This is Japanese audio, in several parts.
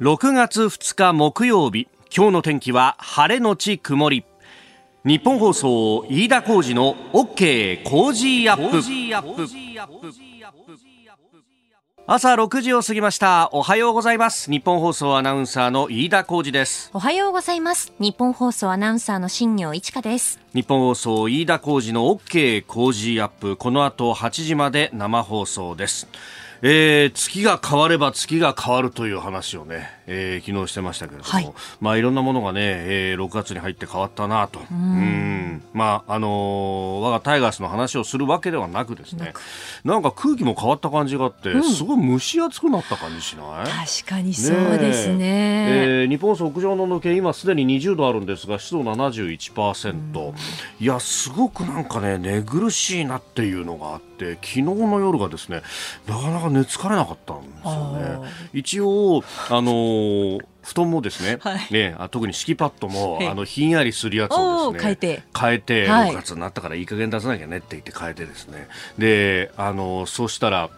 6月2日木曜日今日の天気は晴れのち曇り。日本放送飯田浩二の OK 工事アップ。朝6時を過ぎました。おはようございます。日本放送アナウンサーの飯田浩二です。おはようございます。日本放送アナウンサーの新業一華です。日本放送飯田浩二の OK 工事アップ。この後8時まで生放送ですえー、月が変われば月が変わるという話をね、えー、昨日してましたけれども、はい、まあいろんなものがね、えー、6月に入って変わったなと、うん、まああのー、我がタイガースの話をするわけではなくですね、なんか空気も変わった感じがあって、うん、すごい蒸し暑くなった感じしない？確かにそうですね。ね、え。ー、日本屋上の抜け今すでに20度あるんですが湿度71%、うん、いやすごくなんかね寝苦しいなっていうのがあってて昨日の夜がですねなかなか寝つかれなかったんですよね。一応あのー布団もですね、はい、ねあ特に敷きパッドも、あのひんやりするやつをですね変えて。変えて、はい、6月になったからいい加減出さなきゃねって言って変えてですね。であのそうしたら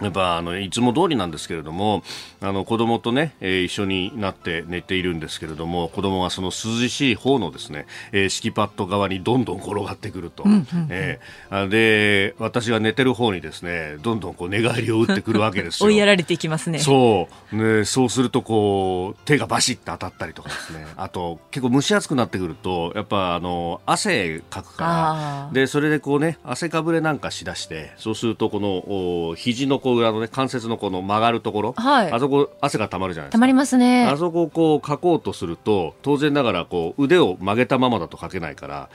やっぱあのいつも通りなんですけれどもあの子供とね、えー、一緒になって寝ているんですけれども子供はその涼しい方のですね、えー、敷きパッド側にどんどん転がってくると、うんうんうん、えー、で私が寝てる方にですねどんどんこう寝返りを打ってくるわけですよ。追いやられていきますね。そう。ねそうするとこう手がバシッと当たったりとかですね。あと結構蒸し暑くなってくるとやっぱあの汗かくから。でそれでこうね汗かぶれなんかしだしてそうするとこの肘のこう裏のね関節のこの曲がるところ、はい、あそこ汗がたまるじゃないですか。たまりますね。あそこをこう書こうとすると、当然ながらこう腕を曲げたままだと書けないから、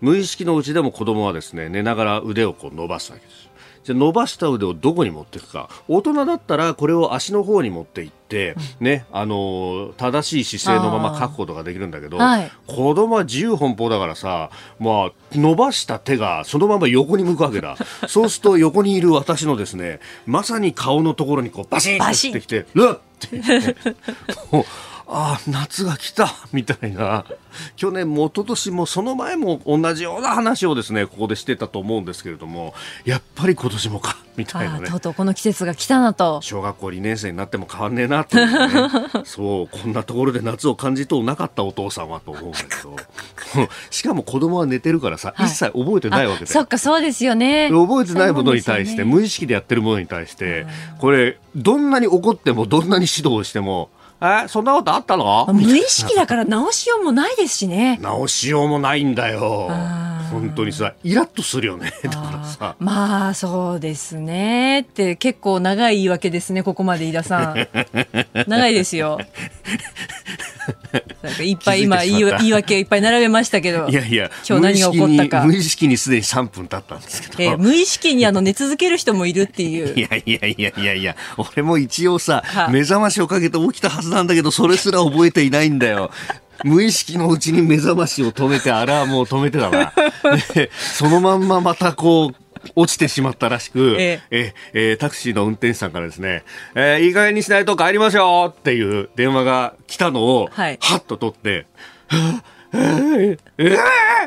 無意識のうちでも子供はですね、寝ながら腕をこう伸ばすわけです。じゃ伸ばした腕をどこに持っていくか。大人だったらこれを足の方に持っていって、うん、ねあの正しい姿勢のまま書くことができるんだけど、はい、子供は自由奔放だからさ、まあ、伸ばした手がそのまま横に向くわけだ。そうすると横にいる私のですねまさに顔のところにこうバシッとってきて「ルッ!」って。ああ夏が来た みたいな。去年も一昨年もその前も同じような話をですねここでしてたと思うんですけれどもやっぱり今年もか みたいなね。とうとうこの季節が来たなと。小学校2年生になっても変わんねえなと、ね、そうこんなところで夏を感じとうなかったお父さんはと思うんだけど。しかも子供は寝てるからさ、はい、一切覚えてないわけでそっかそうですよね。覚えてないものに対して、ね、無意識でやってるものに対してこれどんなに怒ってもどんなに指導をしてもえそんなことあったの？無意識だから直しようもないですしね。直しようもないんだよ。本当にさイラッとするよね。だからさ。まあそうですね。って結構長い言い訳ですねここまで飯田さん。長いですよ。なんかいっぱい今言い言い訳いっぱい並べましたけど。いやいや今日何が起こったか。無意識にすでに3分経ったんですけど、えー、無意識にあの寝続ける人もいるっていう。いやいやいやいやいや俺も一応さ目覚ましをかけて起きたはずなんだけどそれすら覚えていないんだよ。無意識のうちに目覚ましを止めてアラームを止めてだな。そのまんままたこう落ちてしまったらしく、ええ。えー、タクシーの運転手さんからですね、えー、いい加減にしないと帰りましょうっていう電話が来たのを、はい、はっと取って、えー、え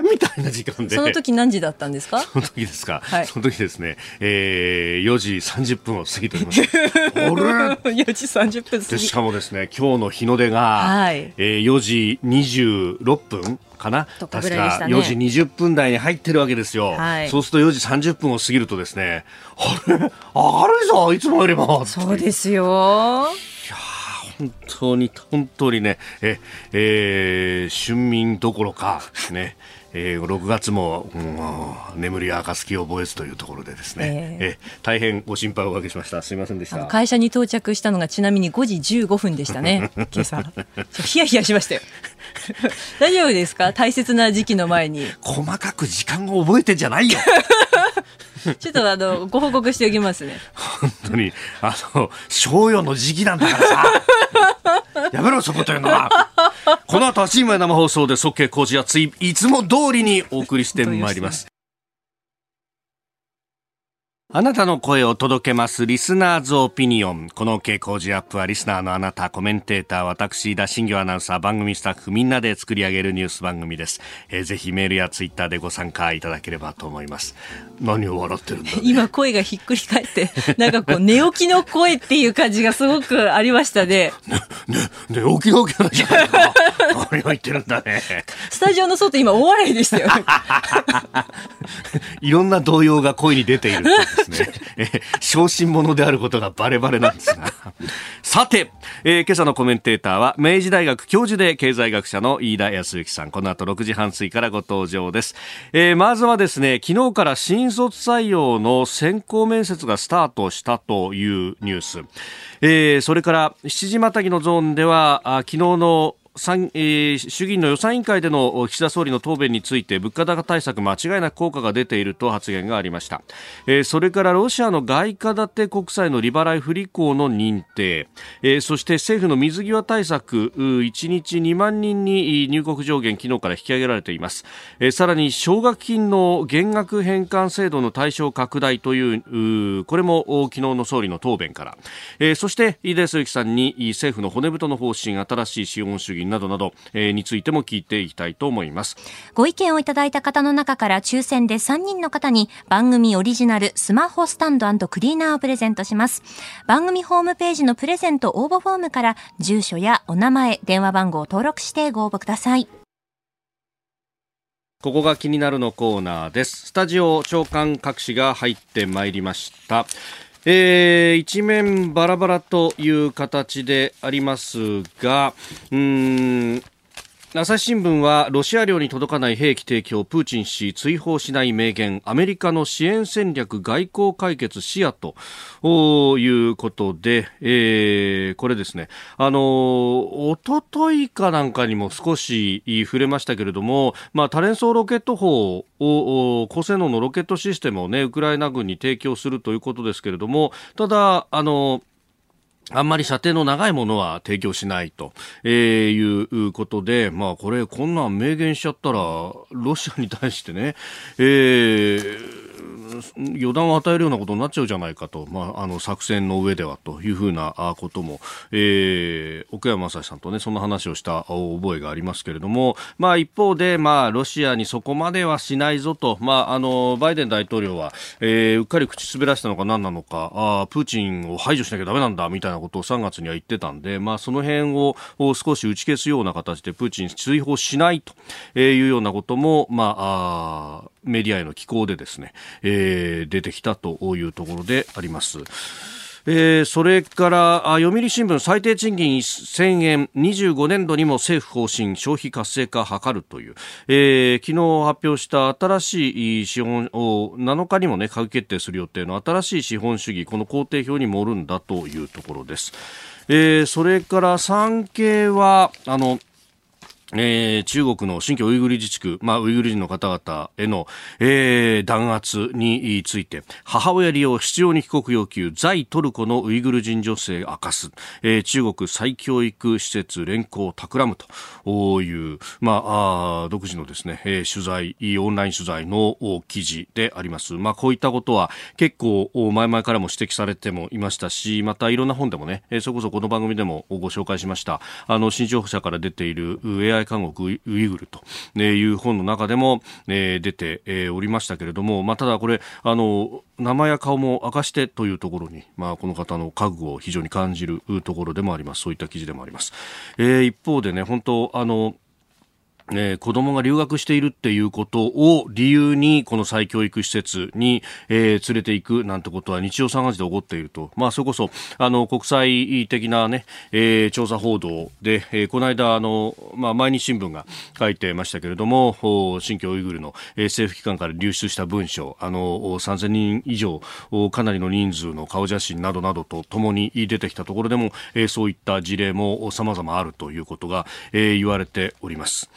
ー、みたいな時間で。その時何時だったんですか？その時ですか、はい、その時ですね、えー、4時30分を過ぎております。あれ ?4 時30分過ぎ。しかもですね、今日の日の出が、はい、えー、4時26分かな？確か4時20分台に入ってるわけですよ、はい、そうすると4時30分を過ぎるとですねあれ？あるぞいつもよりも。そうですよ本当に、本当にね、え、えー、春眠どころか、ね、えー、6月も、うん、眠り暁を覚えずというところでですね、えー、え大変ご心配をおかけしました。すみませんでした。会社に到着したのがちなみに5時15分でしたね。今朝ヒヤヒヤしましたよ。大丈夫ですか？大切な時期の前に。細かく時間を覚えてんじゃないよちょっとあのご報告しておきますね。本当にあの商用の時期なんだからさ。やめろそこというのは。この後は新米生放送で即計工事やついいつも通りにお送りしてまいります。あなたの声を届けますリスナーズオピニオン。この傾向時アップはリスナーのあなた、コメンテーター、私、田新業アナウンサー、番組スタッフみんなで作り上げるニュース番組です。えー、ぜひメールやツイッターでご参加いただければと思います。何を笑ってるんだ、ね、今声がひっくり返って、なんかこう寝起きの声っていう感じがすごくありましたね。ね、ね、起きな起きなじゃないか。何を言ってるんだね。スタジオの外今大笑いでしたよ。いろんな動揺が声に出ているですね。え小心者であることがバレバレなんですが。さて、えー、今朝のコメンテーターは、明治大学教授で経済学者の飯田康之さん。この後6時半過ぎからご登場です。えー、まずはですね、昨日から新卒採用の選考面接がスタートしたというニュース。えー、それから7時またぎのゾーンでは、あ昨日の参えー、衆議院の予算委員会での岸田総理の答弁について物価高対策間違いなく効果が出ていると発言がありました、えー、それからロシアの外貨建て国債の利払い不履行の認定、えー、そして政府の水際対策1日2万人に入国上限昨日から引き上げられています、えー、さらに奨学金の減額返還制度の対象拡大というこれも昨日の総理の答弁から、えー、そして飯田康之さんに政府の骨太の方針新しい資本主義などなど、えー、についても聞いていきたいと思いますご意見をいただいた方の中から抽選で3人の方に番組オリジナルスマホスタンドクリーナーをプレゼントします番組ホームページのプレゼント応募フォームから住所やお名前電話番号を登録してご応募くださいここが気になるのコーナーです。スタジオ長官各紙が入ってまいりました。えー、一面バラバラという形でありますが、うん朝日新聞はロシア領に届かない兵器提供プーチン氏追放しない明言アメリカの支援戦略外交解決視野ということで、えー、これですね。あのおとといかなんかにも少し触れましたけれども、まあ、多連装ロケット砲を高性能のロケットシステムをねウクライナ軍に提供するということですけれどもただあのあんまり射程の長いものは提供しないと、えー、いうことで、まあこれこんなん明言しちゃったら、ロシアに対してね、えー、予断を与えるようなことになっちゃうじゃないかと、まあ、あの作戦の上ではというふうなことも、えー、奥山正さんとねそんな話をした覚えがありますけれども、まあ、一方で、まあ、ロシアにそこまではしないぞと、まあ、あのバイデン大統領は、えー、うっかり口滑らしたのか何なのか。あプーチンを排除しなきゃだめなんだみたいなことを3月には言ってたんで、まあ、その辺を少し打ち消すような形でプーチン追放しないというようなことも、まあ、あメディアへの寄稿でですね、えー、出てきたというところであります。えー、それから読売新聞最低賃金1000円25年度にも政府方針消費活性化を図るという、えー、昨日発表した新しい資本を7日にもね閣議決定する予定の新しい資本主義この工程表に盛るんだというところです、えー、それから産経はあのえー、中国の新疆ウイグル自治区、まあ、ウイグル人の方々への、えー、弾圧について、母親利用必要に帰国要求、在トルコのウイグル人女性明かす、えー、中国再教育施設連行企むという、まあ、あ独自のですね、えー、取材、オンライン取材の記事であります。まあ、こういったことは結構前々からも指摘されてもいましたし、またいろんな本でもね、えー、そこそこの番組でもご紹介しました、あの、新潮社から出ている AI 監獄ウイグルという本の中でも、え、出て、え、おりましたけれども、まあ、ただこれあの名前や顔も明かしてというところに、まあ、この方の覚悟を非常に感じるところでもあります。そういった記事でもあります、えー、一方でね本当あのえー、子供が留学しているっていうことを理由にこの再教育施設に、えー、連れていくなんてことは日常茶飯事で起こっていると、まあ、それこそあの国際的なね、えー、調査報道で、えー、この間あの、まあ、毎日新聞が書いてましたけれども新疆ウイグルの、えー、政府機関から流出した文書あの3000人以上かなりの人数の顔写真などなどとともに出てきたところでも、えー、そういった事例も様々あるということが、えー、言われております。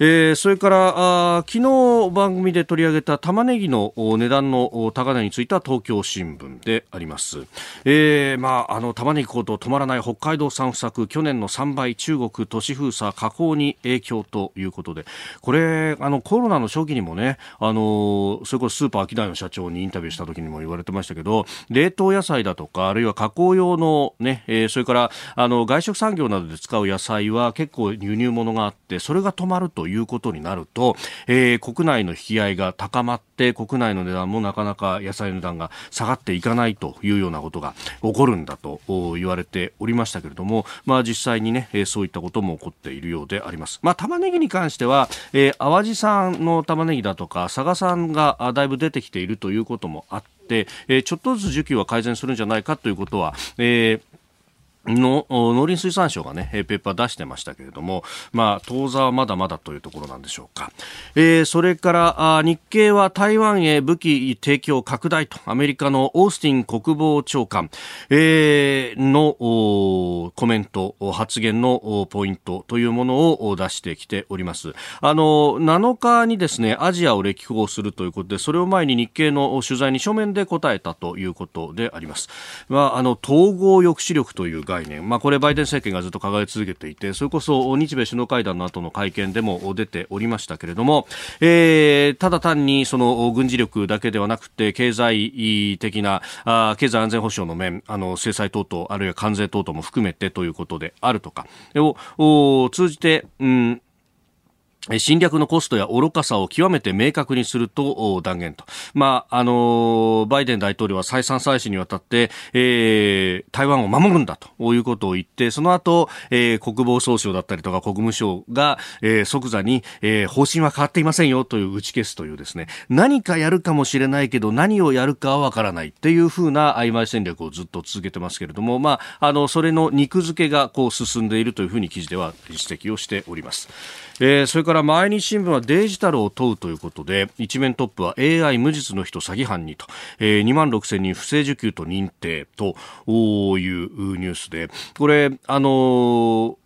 えー、それからあ昨日番組で取り上げた玉ねぎの値段の高値については東京新聞であります、えーまあ、あの玉ねぎ高騰止まらない北海道産不作去年の3倍中国都市封鎖加工に影響ということで。これあのコロナの初期にもねあのそれこそスーパーアキダイの社長にインタビューした時にも言われてましたけど冷凍野菜だとかあるいは加工用のね、えー、それからあの外食産業などで使う野菜は結構輸入物があってそれが止まるとということになると、えー、国内の引き合いが高まって国内の値段もなかなか野菜の値段が下がっていかないというようなことが起こるんだと言われておりましたけれども、まあ、実際にねえ、そういったことも起こっているようであります。まあ、玉ねぎに関しては、えー、淡路産の玉ねぎだとか佐賀産がだいぶ出てきているということもあって、えー、ちょっとずつ需給は改善するんじゃないかということは、えーの農林水産省がね、ペーパー出してましたけれども、まあ、当座はまだまだというところなんでしょうか。えー、それから、あ日経は台湾へ武器提供拡大と、アメリカのオースティン国防長官、えー、のコメント、発言のポイントというものを出してきております。あの、7日にですね、アジアを歴訪するということで、それを前に日経の取材に書面で答えたということであります。まあ、あの、統合抑止力という概念、まあ、これバイデン政権がずっと掲げ続けていてそれこそ日米首脳会談の後の会見でも出ておりましたけれども、えー、ただ単にその軍事力だけではなくて経済的なあ経済安全保障の面あの制裁等々あるいは関税等々も含めてということであるとかを通じて、うん侵略のコストや愚かさを極めて明確にすると断言と。まあ、あの、バイデン大統領は再三再四にわたって、えー、台湾を守るんだということを言って、その後、えー、国防総省だったりとか国務省が、えー、即座に、えー、方針は変わっていませんよという打ち消すというですね、何かやるかもしれないけど何をやるかはわからないっていうふうな曖昧戦略をずっと続けてますけれども、まあ、あの、それの肉付けがこう進んでいるというふうに記事では指摘をしております。えー、それから毎日新聞はデジタルを問うということで一面トップは AI 無実の人詐欺犯にと、えー、2万6000人不正受給と認定というニュースで。これあのー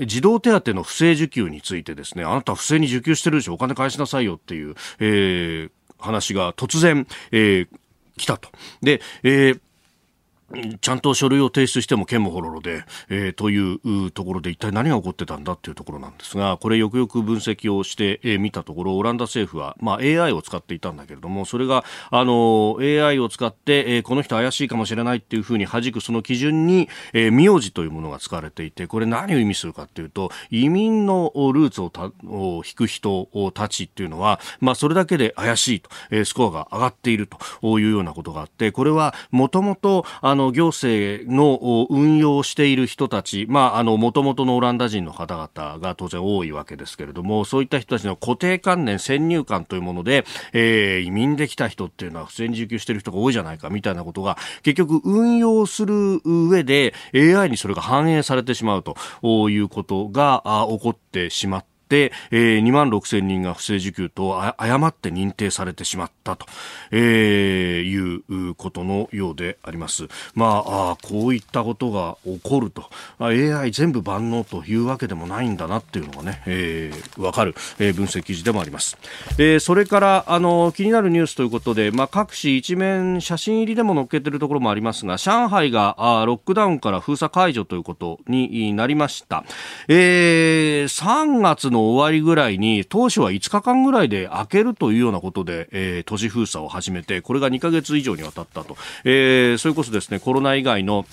児童手当の不正受給についてですね、あなた不正に受給してるでしょ、お金返しなさいよっていう、えー、話が突然、えー、来たと。で、えーちゃんと書類を提出しても剣もほろろで、えー、というところで一体何が起こってたんだっていうところなんですが、これよくよく分析をしてみ、えー、たところ、オランダ政府は、まあ、AI を使っていたんだけれども、それが、あの、AI を使って、えー、この人怪しいかもしれないっていうふうに弾くその基準に、えー、名字というものが使われていて、これ何を意味するかっていうと、移民のルーツをたを引く人たちっていうのは、まあ、それだけで怪しいと、えー、スコアが上がっているというようなことがあって、これはもともと、あの、行政の運用している人たち、まあ、あの、元々のオランダ人の方々が当然多いわけですけれども、そういった人たちの固定観念、先入観というもので、えー、移民できた人っていうのは不正に受給している人が多いじゃないか、みたいなことが、結局運用する上で AI にそれが反映されてしまうということが起こってしまって、で、えー、2万6千人が不正受給と誤って認定されてしまったと、えー、いうことのようであります。まあ、あこういったことが起こると、AI 全部万能というわけでもないんだなっていうのがね、えー、わかる、えー、分析記事でもあります。えー、それから、あの、気になるニュースということで、まあ、各紙一面写真入りでも載っけてるところもありますが、上海があロックダウンから封鎖解除ということになりました。えー、3月の終わりぐらいに、当初は5日間ぐらいで開けるというようなことで、えー、都市封鎖を始めて、これが2ヶ月以上にわたったと。えー、それこそですね、コロナ以外の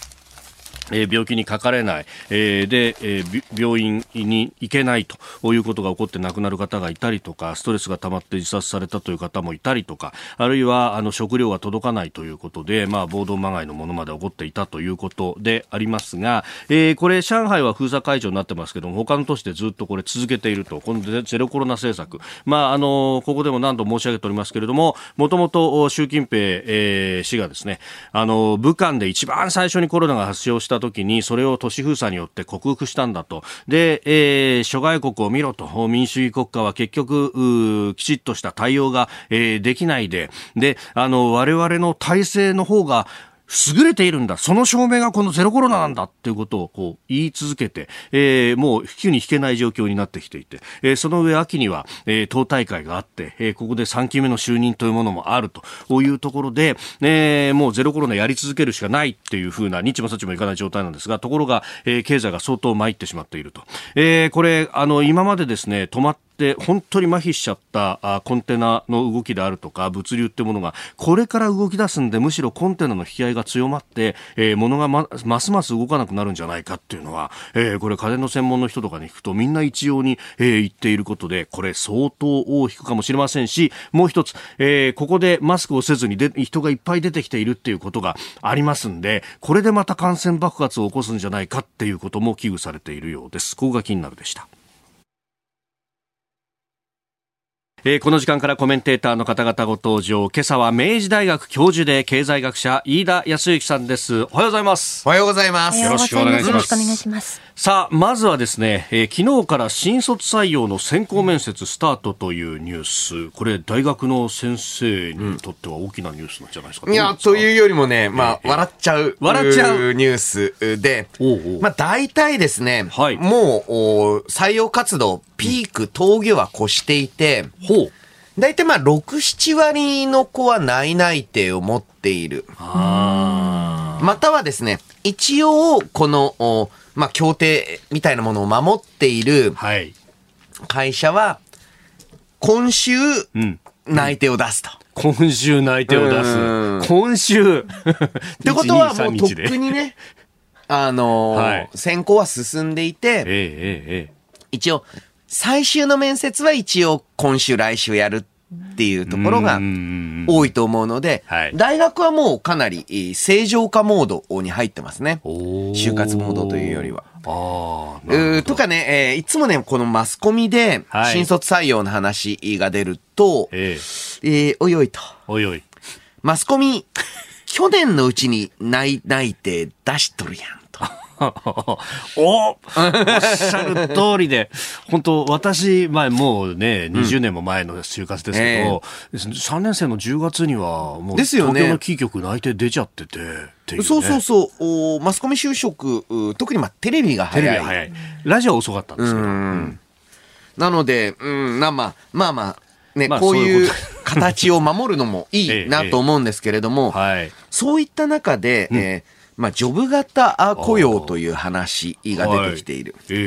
え病気にかかれない、え、で、え、病院に行けないということが起こって亡くなる方がいたりとか、ストレスが溜まって自殺されたという方もいたりとか、あるいはあの食料が届かないということで、まあ、暴動まがいのものまで起こっていたということでありますが、えー、これ、上海は封鎖解除になってますけども、他の都市でずっとこれ続けていると、このゼロコロナ政策、まあ、あのここでも何度申し上げておりますけれども、もともと習近平、えー、氏がですね、あの武漢で一番最初にコロナが発症した時にそれを都市封鎖によって克服したんだと。で、えー、諸外国を見ろと。民主主義国家は結局きちっとした対応が、えー、できないで。であの我々の体制の方が優れているんだ。その証明がこのゼロコロナなんだっていうことをこう言い続けて、えー、もう引きに引けない状況になってきていて、えー、その上秋には、えー、党大会があって、えー、ここで3期目の就任というものもあるというところで、えー、もうゼロコロナやり続けるしかないっていうふうな、日もさちもいかない状態なんですが、ところが、えー、経済が相当参ってしまっていると。えー、これ、あの、今までですね、止まってして本当に麻痺しちゃったあコンテナの動きであるとか物流ってものがこれから動き出すんでむしろコンテナの引き合いが強まって、えー、物がまますます動かなくなるんじゃないかっていうのは、えー、これ家電の専門の人とかに聞くとみんな一様に、えー、言っていることでこれ相当大きくかもしれませんしもう一つ、えー、ここでマスクをせずにで人がいっぱい出てきているっていうことがありますんでこれでまた感染爆発を起こすんじゃないかっていうことも危惧されているようです。ここが気になるでした。えー、この時間からコメンテーターの方々ご登場。今朝は明治大学教授で経済学者飯田康之さんです。おはようございます。おはようございます。よろしくお願いしますよろしくお願いします。さあ、まずはですね、えー昨日から新卒採用の選考面接スタートというニュース。これ、大学の先生にとっては大きなニュースなんじゃないですか？いや、というよりもね、まあ、ええ笑っちゃう。笑っちゃう？ニュースで、おうおうまあ、大体ですね、はいもう、お採用活動、ピーク、峠は越していて、ほう。大体まあ、6、7割の子は内内定を持っている。あまたはですね、一応、この、おまあ、協定みたいなものを守っている。会社は、今週、うん。内定を出すと。今週内定を出うんす。今週。っ ってことはもうとっくにね、あのーはい選考は進んでいて、えええええ一応、最終の面接は一応今週来週やるっていうところが多いと思うのではい、大学はもうかなりえー正常化モードに入ってますね。就活モードというよりは。ああ、うーとかね、えーいつもね、このマスコミではい新卒採用の話が出ると、えええーおいおいと、おいおい。マスコミ、去年のうちに内内定出しとるやんと。おおっしゃる通りで、本当私、前もうね、20年も前の就活ですけど、3年生の10月には、もう、ですよね。東京のキー局内定出ちゃってて、ね。そうそうそう。おマスコミ就職、う特にまあテレビがテレ早い。ビが早い。ラジオは遅かったんですけど。うん。なので、うん、なまあ、まあまあ、ね、まあこういう形を守るのもいええいなと思うんですけれども、はい。そういった中で、えーまあ、ジョブ型あ雇用という話が出てきている。ええええ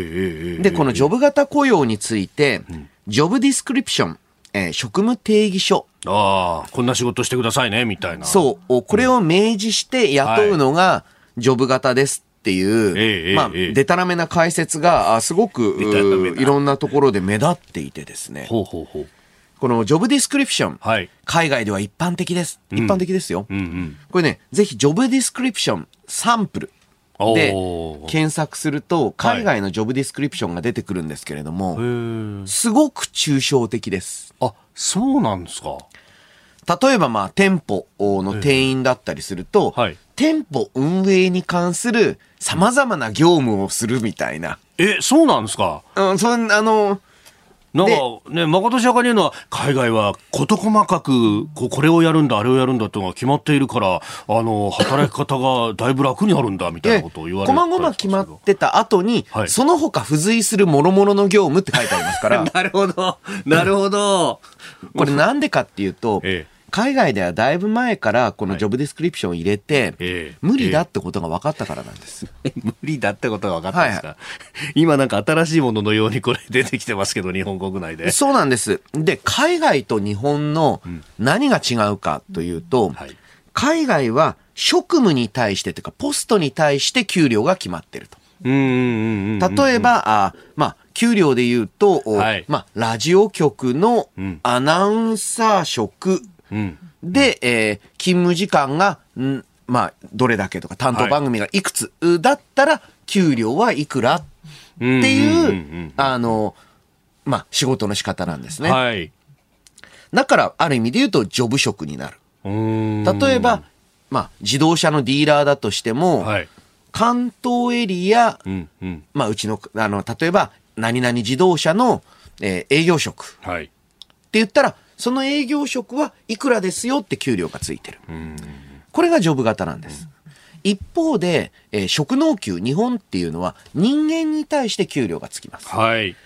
ええ。で、このジョブ型雇用について、ジョブディスクリプション、えー職務定義書、ああ、こんな仕事してくださいね、みたいな。そう、これを明示して雇うのが、ジョブ型ですっていう、ええまあ、ええ。でたらめな解説が、あすごく、いろんなところで目立っていてですね、ほうほうほう。このジョブディスクリプション、はい。海外では一般的です。一般的ですよ。うんうん。これね、ぜひジョブディスクリプションサンプルで検索すると、海外のジョブディスクリプションが出てくるんですけれども、へえすごく抽象的です。あ、そうなんですか？例えばまあ店舗の店員だったりすると、はい店舗運営に関する様々な業務をするみたいな。え、そうなんですか？うん、そんあの、なんかね、誠しやかに言うのは、海外は事細かく、こうこれをやるんだ、あれをやるんだっていうのが決まっているから、あの、働き方がだいぶ楽になるんだ、みたいなことを言われて細々決まってた後に、はいその他付随する諸々の業務って書いてありますから、なるほど。なるほど。これなんでかっていうと、ええ海外ではだいぶ前からこのジョブディスクリプションを入れて、ええ無理だってことが分かったからなんです。無理だってことが分かったんですか、今なんか新しいもののようにこれ出てきてますけど、日本国内で。そうなんです。で、海外と日本の何が違うかというと、はい。海外は職務に対してというか、ポストに対して給料が決まってると。うんうんうんうん。例えば、あまあ、給料で言うと、おはいまあ、ラジオ局のんアナウンサー職うん。で、えー勤務時間が、んまあ、どれだけとか、担当番組がいくつ、だったら、給料はいくらっていう、あの、まあ、仕事の仕方なんですね。はい。だから、ある意味で言うと、ジョブ職になる。例えば、まあ、自動車のディーラーだとしても、はい。関東エリア、うんうん。まあ、うちの、あの、例えば、何々自動車の、えー営業職ってはい。言ったら、その営業職はいくらですよって給料がついてる。これがジョブ型なんです。一方で、えー職能給、日本っていうのは人間に対して給料がつきます。はい。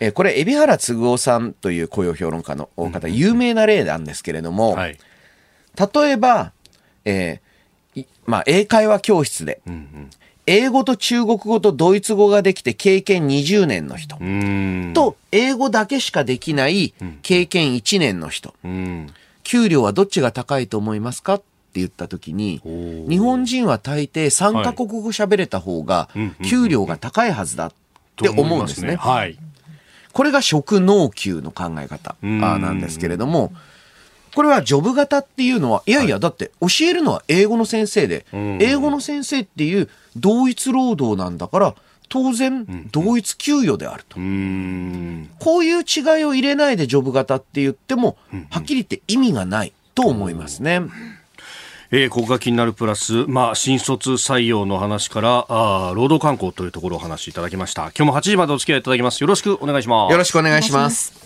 えーこれ、海老原嗣夫さんという雇用評論家の方、有名な例なんですけれども、はい。例えば、えーいまあ、英会話教室で、うんうん。英語と中国語とドイツ語ができて経験20年の人うん。と、英語だけしかできない経験1年の人。うん。給料はどっちが高いと思いますかって言った時に、ー日本人は大抵3カ国語喋れた方がうんうん給料が高いはずだって思うんですね。はい。これが職能給の考え方なんですけれども、これはジョブ型っていうのは、いやいや、だって教えるのは英語の先生で、ん英語の先生っていう同一労働なんだから、当然同一給与であると。うん。こういう違いを入れないでジョブ型って言っても、はっきり言って意味がないと思いますね。えー、ここが気になるプラス、まあ、新卒採用の話から、あー労働観光というところをお話しいただきました。今日も8時までお付き合いいただきます。よろしくお願いします。よろしくお願いします。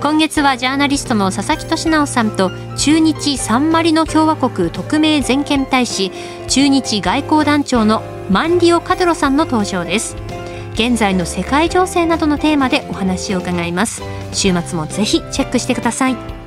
今月はジャーナリストの佐々木俊尚さんと駐日サンマリノ共和国特命全権大使駐日外交団長のマンリオ・カデロさんの登場です。現在の世界情勢などのテーマでお話を伺います。週末もぜひチェックしてください。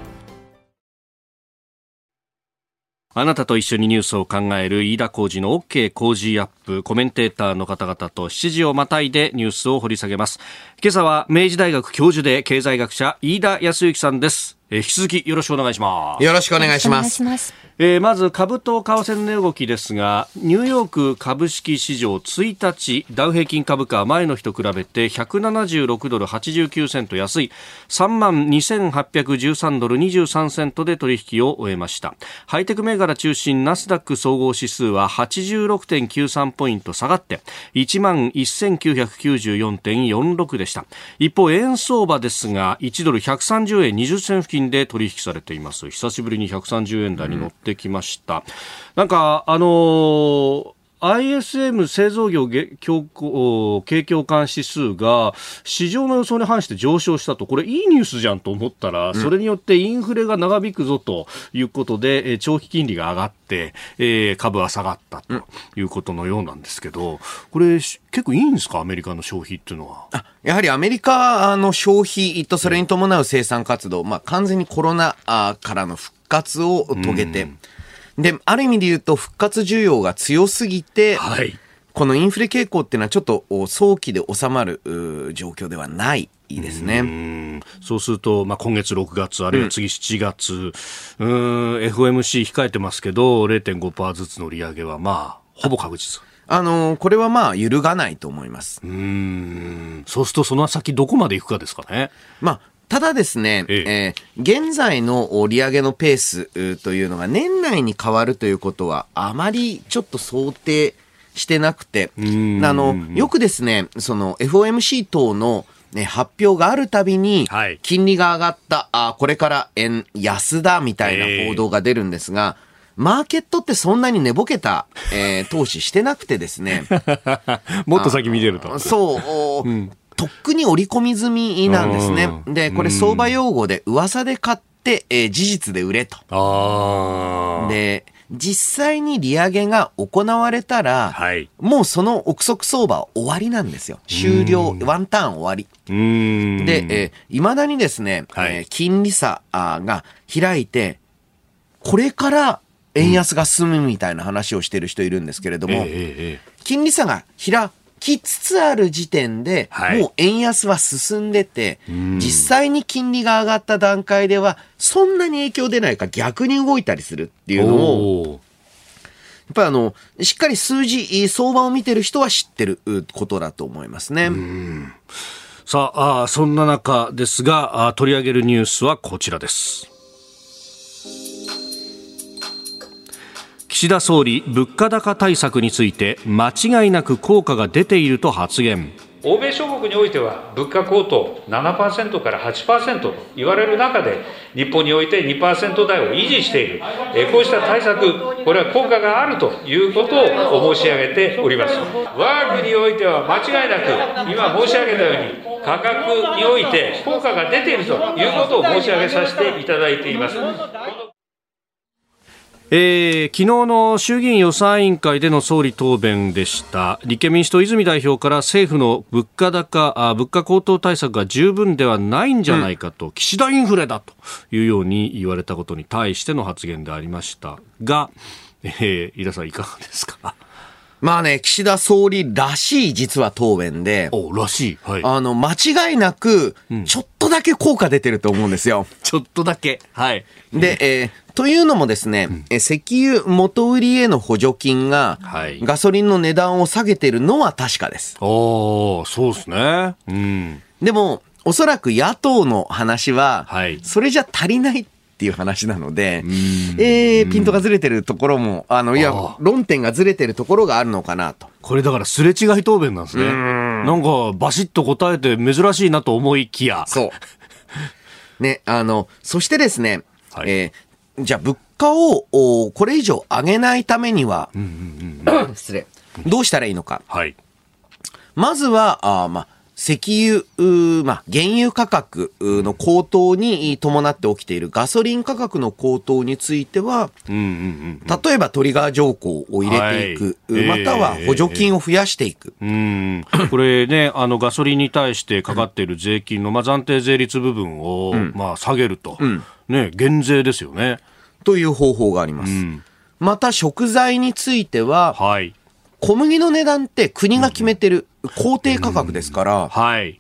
あなたと一緒にニュースを考える飯田浩司の OK Cozy up コメンテーターの方々と7時をまたいでニュースを掘り下げます。今朝は明治大学教授で経済学者飯田康之さんです。えー引き続きよろしくお願いします。よろしくお願いします。ますえーまず株と為替の値動きですがニューヨーク株式市場1日ダウ平均株価は前の日と比べて176ドル89セント安い3万2813ドル23セントで取引を終えましたハイテク銘柄中心ナスダック総合指数は86.93ポイント下がって1万1994.46でした一方円相場ですが1ドル130円20銭付近で取引されています。久しぶりに130円台に乗ってきました、なんかあのー ISM 製造業景景況感指数が市場の予想に反して上昇したと、これいいニュースじゃんと思ったら、それによってインフレが長引くぞということで、えー長期金利が上がって、えー株は下がったということのようなんですけど、これし結構いいんですか？アメリカの消費っていうのは。あやはりアメリカの消費とそれに伴う生産活動、まあ、完全にコロナあからの復活を遂げて、で、ある意味で言うと復活需要が強すぎて、はい。このインフレ傾向っていうのはちょっとお早期で収まる状況ではないですね。うんそうすると、まあ、今月6月、あるいは次7月、うん、FOMC 控えてますけど、0.5%ずつの利上げは、まあ、ほぼ確実。あのーこれはまあ揺るがないと思います。うん、そうするとその先どこまで行くかですかね。まあ、ただですね、ええ。ー現在のお利上げのペースというのが年内に変わるということはあまりちょっと想定してなくて、ん。あの、よくですね、その FOMC 等のね、発表があるたびにはい、金利が上がった、あこれから円安だみたいな報道が出るんですが、マーケットってそんなに寝ぼけた、えー投資してなくてですね、もっと先見てると。そう、おとっくに織り込み済みなんですね。うんで、これ相場用語で噂で買って、えー事実で売れと。で、実際に利上げが行われたら、はい。もうその憶測相場は終わりなんですよ。終了、ワンターン終わり。うん。で、えー、未だにですね、はいえー金利差が開いて、これから円安が進むみたいな話をしてる人いるんですけれども、ええええ金利差が開きつつある時点で、はいもう円安は進んでて、実際に金利が上がった段階では、そんなに影響出ないか逆に動いたりするっていうのを、やっぱりあの、しっかり数字、相場を見てる人は知ってるうことだと思いますね。さああー、そんな中ですが、取り上げるニュースはこちらです。岸田総理、物価高対策について間違いなく効果が出ていると発言。欧米諸国においては物価高騰7%から8%と言われる中で日本において2%台を維持している。こうした対策これは効果があるということを申し上げております。我が国においては間違いなく今申し上げたように価格において効果が出ているということを申し上げさせていただいています。えー昨日の衆議院予算委員会での総理答弁でした。立憲民主党泉代表から政府の物価高あ物価高騰対策が十分ではないんじゃないかと、岸田インフレだというように言われたことに対しての発言でありましたが、えー、井田さんいかがですか？まあね、岸田総理らしい実は答弁で、おらしい、はい、あの、間違いなく、ちょっとだけ効果出てると思うんですよ。ちょっとだけ。はい。で、えーというのもですね、え石油元売りへの補助金がはい、ガソリンの値段を下げてるのは確かです。おーそうですね。うん。でも、おそらく野党の話は、はい。それじゃ足りないっていう話なので、えーピントがずれてるところも、あの、いや論点がずれてるところがあるのかなと。これだからすれ違い答弁なんですねなんかバシッと答えて珍しいなと思いきやそう。ね、あの、そしてですね、はいえーじゃあ物価をおこれ以上上げないためには、失礼。どうしたらいいのか。はいまずは、あーまあ、石油、うーまあ、原油価格うの高騰に伴って起きているガソリン価格の高騰については、うんうんうん例えばトリガー条項を入れていく、はい。または補助金を増やしていく。うん。これね、あのガソリンに対してかかっている税金の、まあ、暫定税率部分を、まあ、下げると、ね、減税ですよね。という方法があります。ん。また食材については、はい、小麦の値段って国が決めてる公定価格ですから、はい。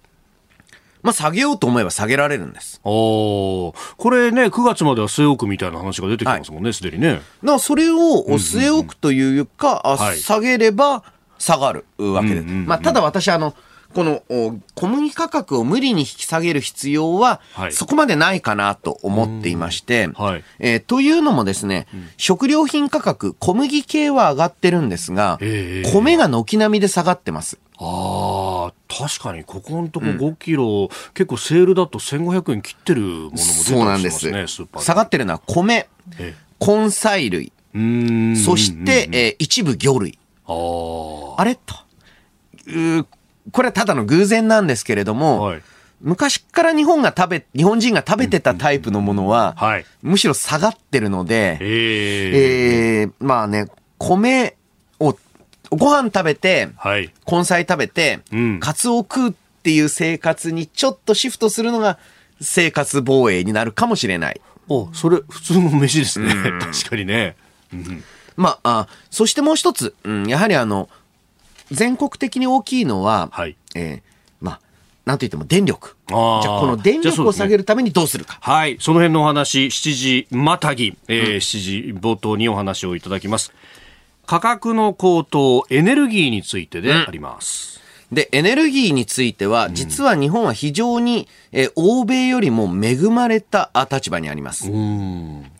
まあ下げようと思えば下げられるんです。おーこれね、9月までは据え置くみたいな話が出てきてますもんね、すでにね。だからそれを据え置くというか、あはい下げれば下がるわけで。うんうんうんまあただ私あの、このお小麦価格を無理に引き下げる必要ははいそこまでないかなと思っていまして、はいえーというのもですね、食料品価格、小麦系は上がってるんですが、ええ米が軒並みで下がってます。ああ、確かに、ここのとこ5キロ、結構セールだと1500円切ってるものも出てそうなんですますね、スーパーで下がってるのは米、え根菜類、うーん。そして、えー一部魚類。ああ。あれと。うーこれはただの偶然なんですけれども、はい。昔から日本が食べ、日本人が食べてたタイプのものは、はい。むしろ下がってるので、えええーまあね、米を、ご飯食べて、はい。根菜食べて、うんカツオ食うっていう生活にちょっとシフトするのが生活防衛になるかもしれない。お、それ、普通の飯ですね。確かにね。まあ、あそしてもう一つ、うん、やはりあの、全国的に大きいのは、はい。えーまあ、なんといっても電力。じゃあ、この電力を下げるためにどうするか。はい。その辺のお話、7時またぎ、えー7時冒頭にお話をいただきます。価格の高騰、エネルギーについてであります。で、エネルギーについては、実は日本は非常に、えー欧米よりも恵まれたあ立場にあります。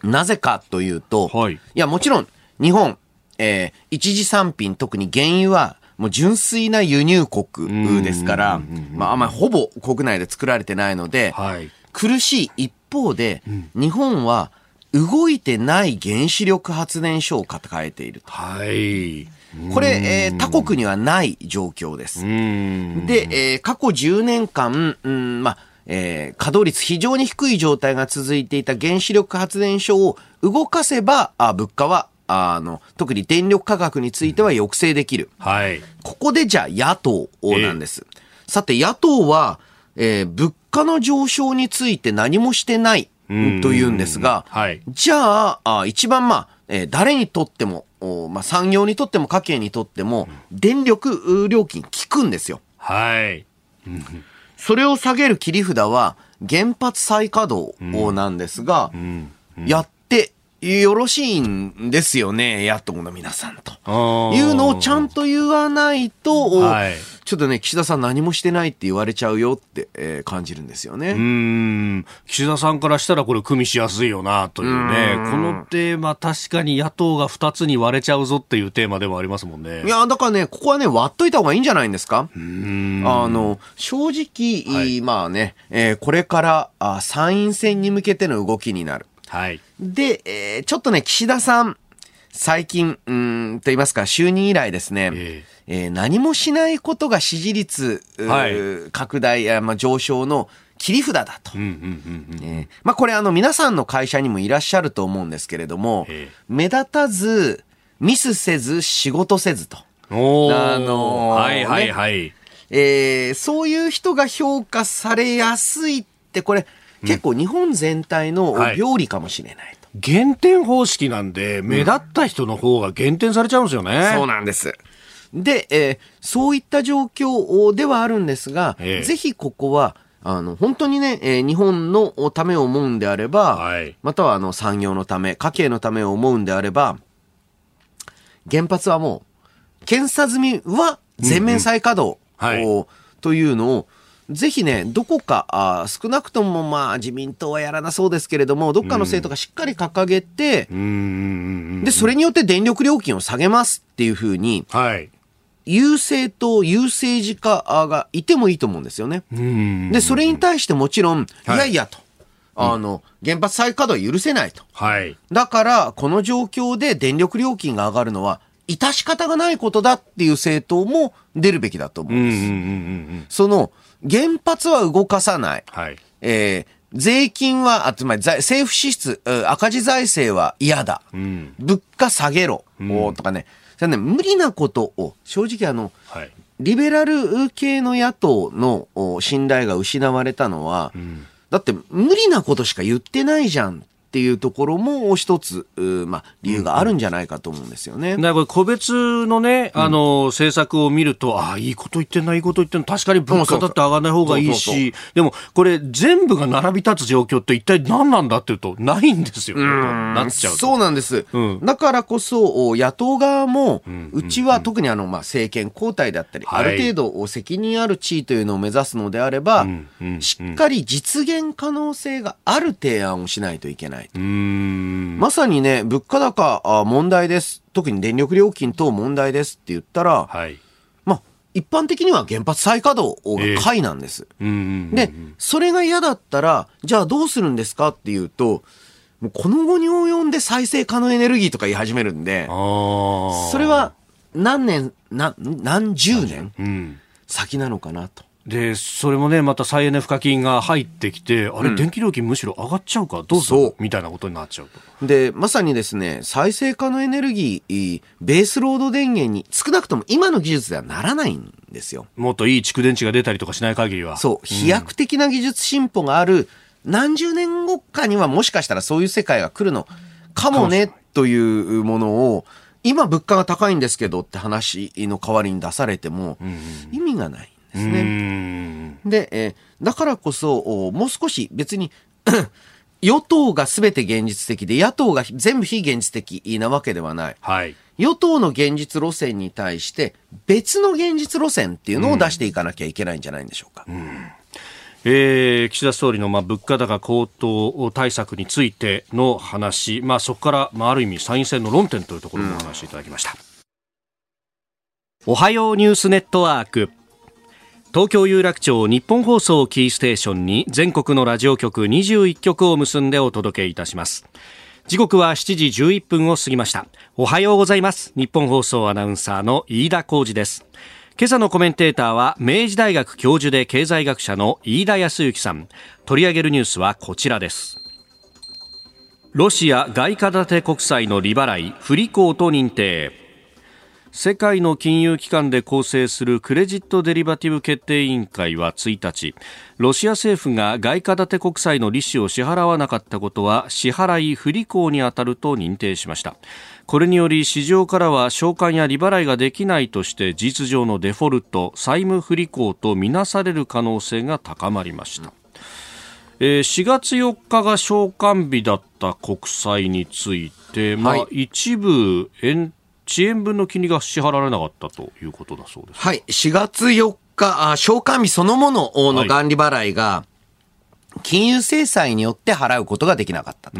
なぜかというと、はいや、もちろん、日本、えー一次産品、特に原油は、もう純粋な輸入国ですから、まあ、あんまりほぼ国内で作られてないので、はい。苦しい一方で、日本は動いてない原子力発電所を抱えていると。はい。これ、えー他国にはない状況です。うん。で、えー過去10年間、うん、まあ、えー稼働率非常に低い状態が続いていた原子力発電所を動かせば、あ物価は、あの、特に電力価格については抑制できる。はい。ここでじゃあ野党なんです。さて野党は、えー物価の上昇について何もしてないうんというんですが、はいじゃああ一番まあ、えー誰にとっても、おまあ、産業にとっても家計にとっても、電力う料金効くんですよ。はい。それを下げる切り札は原発再稼働なんですが、やってよろしいんですよね、野党の皆さんと。いうのをちゃんと言わないと、はい。ちょっとね、岸田さん何もしてないって言われちゃうよって、えー感じるんですよね。うーん。岸田さんからしたらこれ組みしやすいよなというね。このテーマ確かに野党が2つに割れちゃうぞっていうテーマでもありますもんね。いや、だからね、ここはね、割っといた方がいいんじゃないんですか。あの、正直、はい。まあね、えーこれからあ参院選に向けての動きになる。はい。で、えーちょっとね、岸田さん、最近、うーん、と言いますか、就任以来ですね、ええ。ー何もしないことが支持率、はい。拡大や、まあ、上昇の切り札だと。うんうんうんうん。えーまあこれあの皆さんの会社にもいらっしゃると思うんですけれどもええ、目立たず、ミスせず、仕事せずと。あのーはいはいはい、えーそういう人が評価されやすいって、これ、結構日本全体のはい病理かもしれないと。減点方式なんで目立った人の方が減点されちゃうんですよね、そうなんです。で、えーそういった状況ではあるんですが、ええ。ぜひここは、あの、本当にね、えー日本のためを思うんであれば、はい。またはあの産業のため、家計のためを思うんであれば、原発はもう、検査済みは全面再稼働、はい。おというのを、ぜひね、どこか、あー少なくともまあ自民党はやらなそうですけれども、どっかの政党がしっかり掲げて、うーんで、それによって電力料金を下げますっていうふうに、はい優政党、優政治家がいてもいいと思うんですよね。で、それに対してもちろん、いはいやいやと。あの、原発再稼働は許せないと。はいだから、この状況で電力料金が上がるのは、致し方がないことだっていう政党も出るべきだと思うんです。うんうんうんうんうんその、原発は動かさない。はいえー税金は、あつまり財政府支出、うん赤字財政は嫌だ。うん物価下げろ。おとかね。それね、無理なことを、正直あの、はいリベラル系の野党のお信頼が失われたのは、だって無理なことしか言ってないじゃんっていうところも一つ、うまあ、理由があるんじゃないかと思うんですよね。だからこれ個別のね、あの、政策を見ると、ああ、いいこと言ってんな、いいこと言ってんの、確かに物価だって上がらない方がいいし、でも、これ全部が並び立つ状況って一体何なんだっていうと、ないんですよ、となっちゃうと。そうなんです。うん。だからこそ、お野党側も、うちは特にあの、まあ、政権交代だったり、はい。ある程度お責任ある地位というのを目指すのであれば、しっかり実現可能性がある提案をしないといけない。うーん。まさにね、物価高あ問題です。特に電力料金等問題ですって言ったら、はい。まあ、一般的には原発再稼働ええが解なんです。うんうんうん。で、それが嫌だったら、じゃあどうするんですかっていうと、もうこの後に及んで再生可能エネルギーとか言い始めるんで。それは何年、な何十年うん。先なのかなと。で、それもね、また再エネ賦課金が入ってきて、あれ、電気料金むしろ上がっちゃうか、どうすそう。るみたいなことになっちゃうと。で、まさにですね、再生可能エネルギー、ベースロード電源に少なくとも今の技術ではならないんですよ。もっといい蓄電池が出たりとかしない限りは。そう、飛躍的な技術進歩がある、何十年後かにはもしかしたらそういう世界が来るのかもね、というものを、今物価が高いんですけどって話の代わりに出されても、意味がない。んですうね。ん。で、えーだからこそ、おもう少し別に、与党が全て現実的で、野党が全部非現実的なわけではない。はい。与党の現実路線に対して、別の現実路線っていうのを出していかなきゃいけないんじゃないんでしょうか。えー岸田総理のまあ物価高高騰対策についての話、まあ、そこから、まあ、ある意味参院選の論点というところもお話しいただきました、おはようニュースネットワーク東京有楽町日本放送キーステーションに全国のラジオ局21局を結んでお届けいたします。時刻は7時11分を過ぎました。おはようございます。日本放送アナウンサーの飯田浩二です。今朝のコメンテーターは明治大学教授で経済学者の飯田康之さん。取り上げるニュースはこちらです。ロシア外貨建て国債の利払い不履行と認定。世界の金融機関で構成するクレジットデリバティブ決定委員会は1日ロシア政府が外貨建て国債の利子を支払わなかったことは支払い不履行に当たると認定しました。これにより市場からは償還や利払いができないとして事実上のデフォルト債務不履行とみなされる可能性が高まりました、え4月4日が償還日だった国債について、まあ、一部延1円分の金利が支払われなかったということだそうです。はい、4月4日、あ償還日そのものの元利払いが、金融制裁によって払うことができなかったと。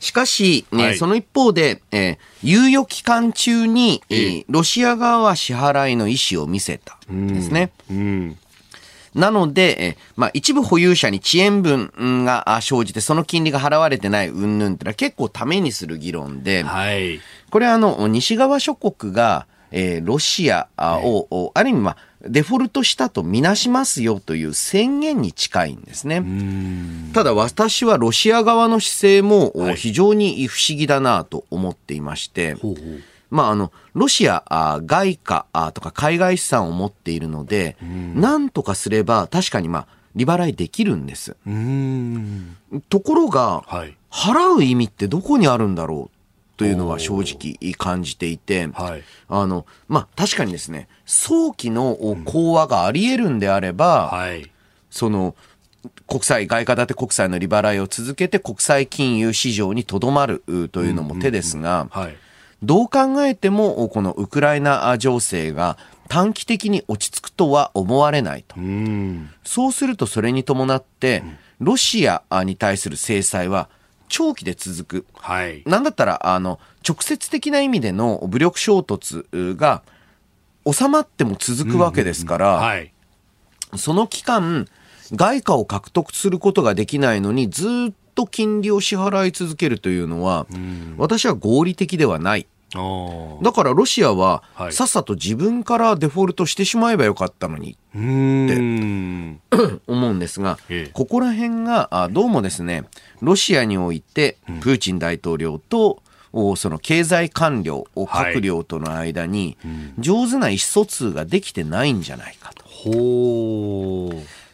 しかし、ね、はい、その一方で、えー、猶予期間中に、えー、ロシア側は支払いの意思を見せたんですね。うんうんなので、えーまあ、一部保有者に遅延分うんがあ生じて、その金利が払われてない云々ってのは結構ためにする議論で、はい。これはあの、西側諸国が、えーロシアあを、おある意味、まあ、デフォルトしたとみなしますよという宣言に近いんですね。ただ私はロシア側の姿勢も、非常に不思議だなと思っていまして、ほうほう。まあ、あの、ロシアあ外貨あとか海外資産を持っているので、なんとかすれば確かにまあ、利払いできるんです。うん。ところが、はい。払う意味ってどこにあるんだろう？というのは正直感じていて、はい。あの、まあ、確かにですね、早期のお講和があり得るんであれば、はい。その、国債、外貨建て国債の利払いを続けて国際金融市場にとどまるうというのも手ですが、はい。どう考えても、このウクライナ情勢が短期的に落ち着くとは思われないと。うん。そうするとそれに伴って、ロシアに対する制裁は長期で続く。はい。なんだったら、あの、直接的な意味での武力衝突が収まっても続くわけですから、はい。その期間、外貨を獲得することができないのに、ずっと金利を支払い続けるというのは、私は合理的ではない。だからロシアはは、い。さっさと自分からデフォルトしてしまえばよかったのに、うん。思うんですがええ、ここら辺が、あどうもですね、ロシアにおいて、プーチン大統領と、おその経済官僚、閣僚との間に、上手な意思疎通ができてないんじゃないかと。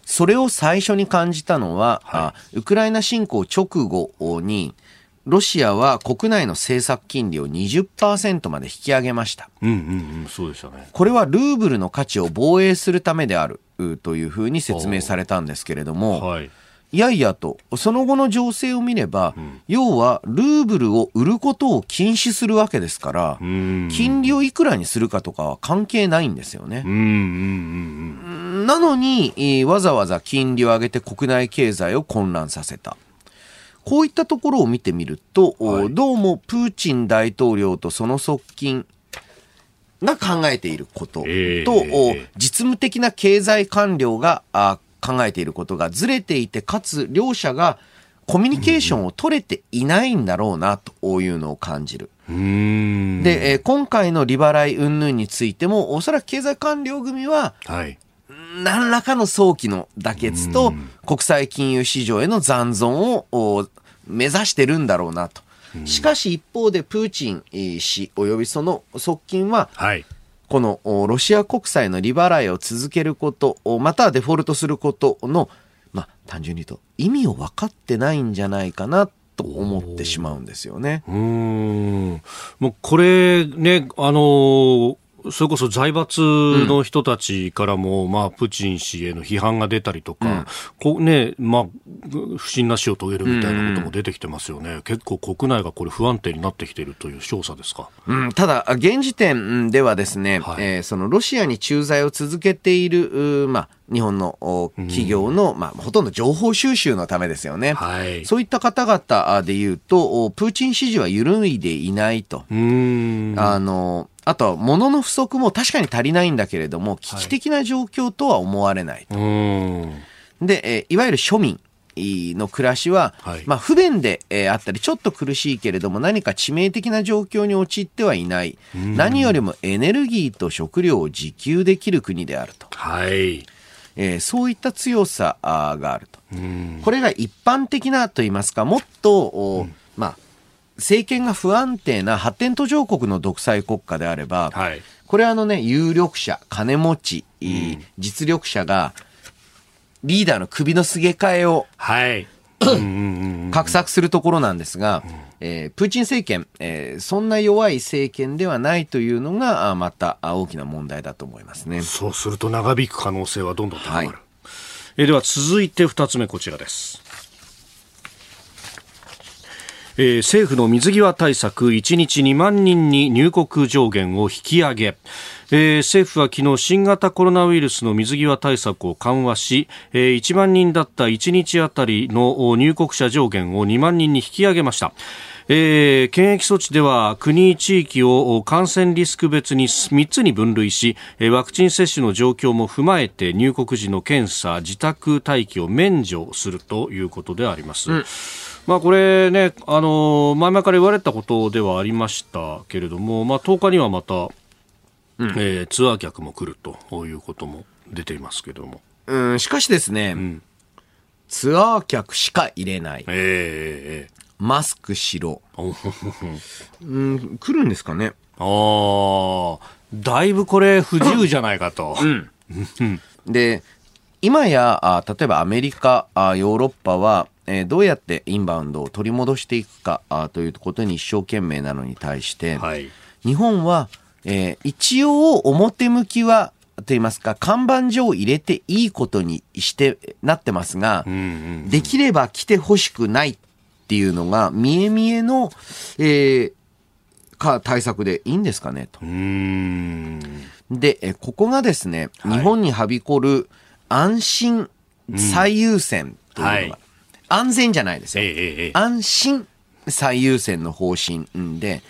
それを最初に感じたのは、ウクライナ侵攻直後に、ロシアは国内の政策金利を20%まで引き上げました。うんうんうん。そうでしたね。これはルーブルの価値を防衛するためであるうというふうに説明されたんですけれども、はい。いやいやと、その後の情勢を見れば、要はルーブルを売ることを禁止するわけですから、うん。金利をいくらにするかとかは関係ないんですよねうん。うんうんなのに、えーわざわざ金利を上げて国内経済を混乱させた。こういったところを見てみると、おはいどうもプーチン大統領とその側近が考えていることと、ええお実務的な経済官僚があ考えていることがずれていて、かつ両者がコミュニケーションを取れていないんだろうなというのを感じる。で、えー今回の利払い云々についても、おそらく経済官僚組は、はい。何らかの早期の妥結と国際金融市場への残存をお目指してるんだろうなと。しかし一方でプーチンえー氏及びその側近ははい。このおロシア国債の利払いを続けることおまたはデフォルトすることのまあ単純に言うと意味を分かってないんじゃないかなと思ってしまうんですよね。うーん。もうこれね、あのーそれこそ財閥の人たちからも、まあ、プーチン氏への批判が出たりとか、こうね、まあ、不審な死を遂げるみたいなことも出てきてますよね。結構国内がこれ不安定になってきているという証左ですか？うん、ただ、現時点ではですね、はいえーそのロシアに駐在を続けている、まあ、日本のお企業の、まあ、ほとんど情報収集のためですよね。はい。そういった方々で言うと、おプーチン支持は緩いでいないと。うーん。あの、あとは物の不足も確かに足りないんだけれども、危機的な状況とは思われない。うーん。で、えーいわゆる庶民の暮らしは、はいまあ、不便で、えーあったり、ちょっと苦しいけれども、何か致命的な状況に陥ってはいない。何よりもエネルギーと食料を自給できる国であると。はい。えーそういった強さがあると。うん。これが一般的なと言いますか、もっと、おまあ、政権が不安定な発展途上国の独裁国家であれば、はい。これはあのね、有力者、金持ち、実力者が、リーダーの首のすげ替えをはい。うんうんうん。画策するところなんですが、えープーチン政権、えーそんな弱い政権ではないというのが、あまたあ大きな問題だと思いますね。そうすると長引く可能性はどんどん高まる。はいえーでは続いて二つ目こちらです。えー、政府の水際対策1日2万人に入国上限を引き上げえー、政府は昨日新型コロナウイルスの水際対策を緩和し、えー、1万人だった1日あたりの入国者上限を2万人に引き上げました。えー、検疫措置では国地域を感染リスク別に3つに分類しワクチン接種の状況も踏まえて入国時の検査自宅待機を免除するということであります。うんまあ、これね、あの前々から言われたことではありましたけれども、まあ、10日にはまた、うん、えー、ツアー客も来るということも出ていますけれども。うん、しかしですね、うん、ツアー客しか入れない。えー、マスクしろ。うん、来るんですかね。ああ、だいぶこれ不自由じゃないかと。うん。で、今やあ、例えばアメリカ、あヨーロッパは、えー、どうやってインバウンドを取り戻していくかあということに一生懸命なのに対して、はい、日本は、えー、一応表向きはと言いますか、看板上入れていいことにしてなってますが、うんうんうん、できれば来てほしくないっていうのが見え見えの、えー、か対策でいいんですかねと。で、えここがですね、はい、日本にはびこる安心最優先というのが、はい、安全じゃないですよ、ええ、安心最優先の方針で、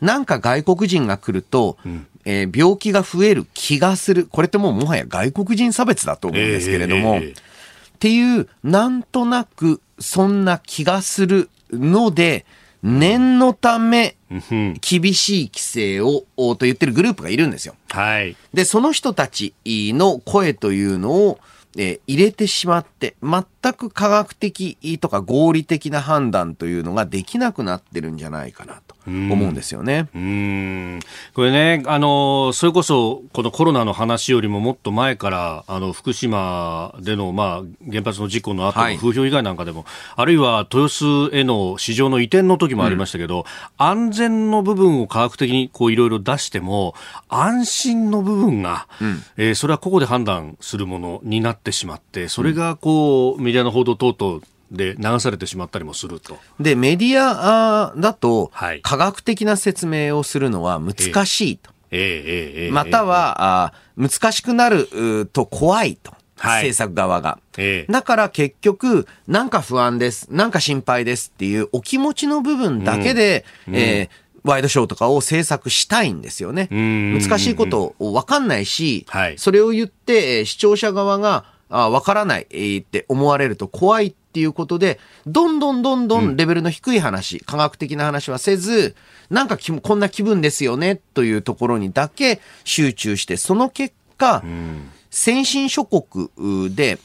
なんか外国人が来ると、うん、えー、病気が増える気がする。これってもうもはや外国人差別だと思うんですけれども、えっていう、なんとなくそんな気がするので、念のため、厳しい規制を、と言ってるグループがいるんですよ。はい。で、その人たちの声というのを、えー、入れてしまって、全く科学的とか合理的な判断というのができなくなってるんじゃないかなと思うんですよね。うん。これね、あの、それこそ、このコロナの話よりももっと前から、あの、福島での、まあ、原発の事故の後の風評被害なんかでも、はい、あるいは豊洲への市場の移転の時もありましたけど、うん、安全の部分を科学的にこういろいろ出しても、安心の部分が、うん、えー、それは個々で判断するものになってしまって、それがこう、メディアの報道等々で流されてしまったりもすると。で、メディアだと、科学的な説明をするのは難しいと。ええまたは、あ難しくなると怖いと。政策側が、ええ、だから結局、なんか不安です、なんか心配ですっていうお気持ちの部分だけで、うん、えーワイドショーとかを制作したいんですよね。難しいことを分かんないし、はい、それを言って、視聴者側が、あ分からないって思われると怖いっていうことで、どんどんどんどんレベルの低い話、うん、科学的な話はせず、なんかこんな気分ですよねというところにだけ集中して、その結果、うん、先進諸国で、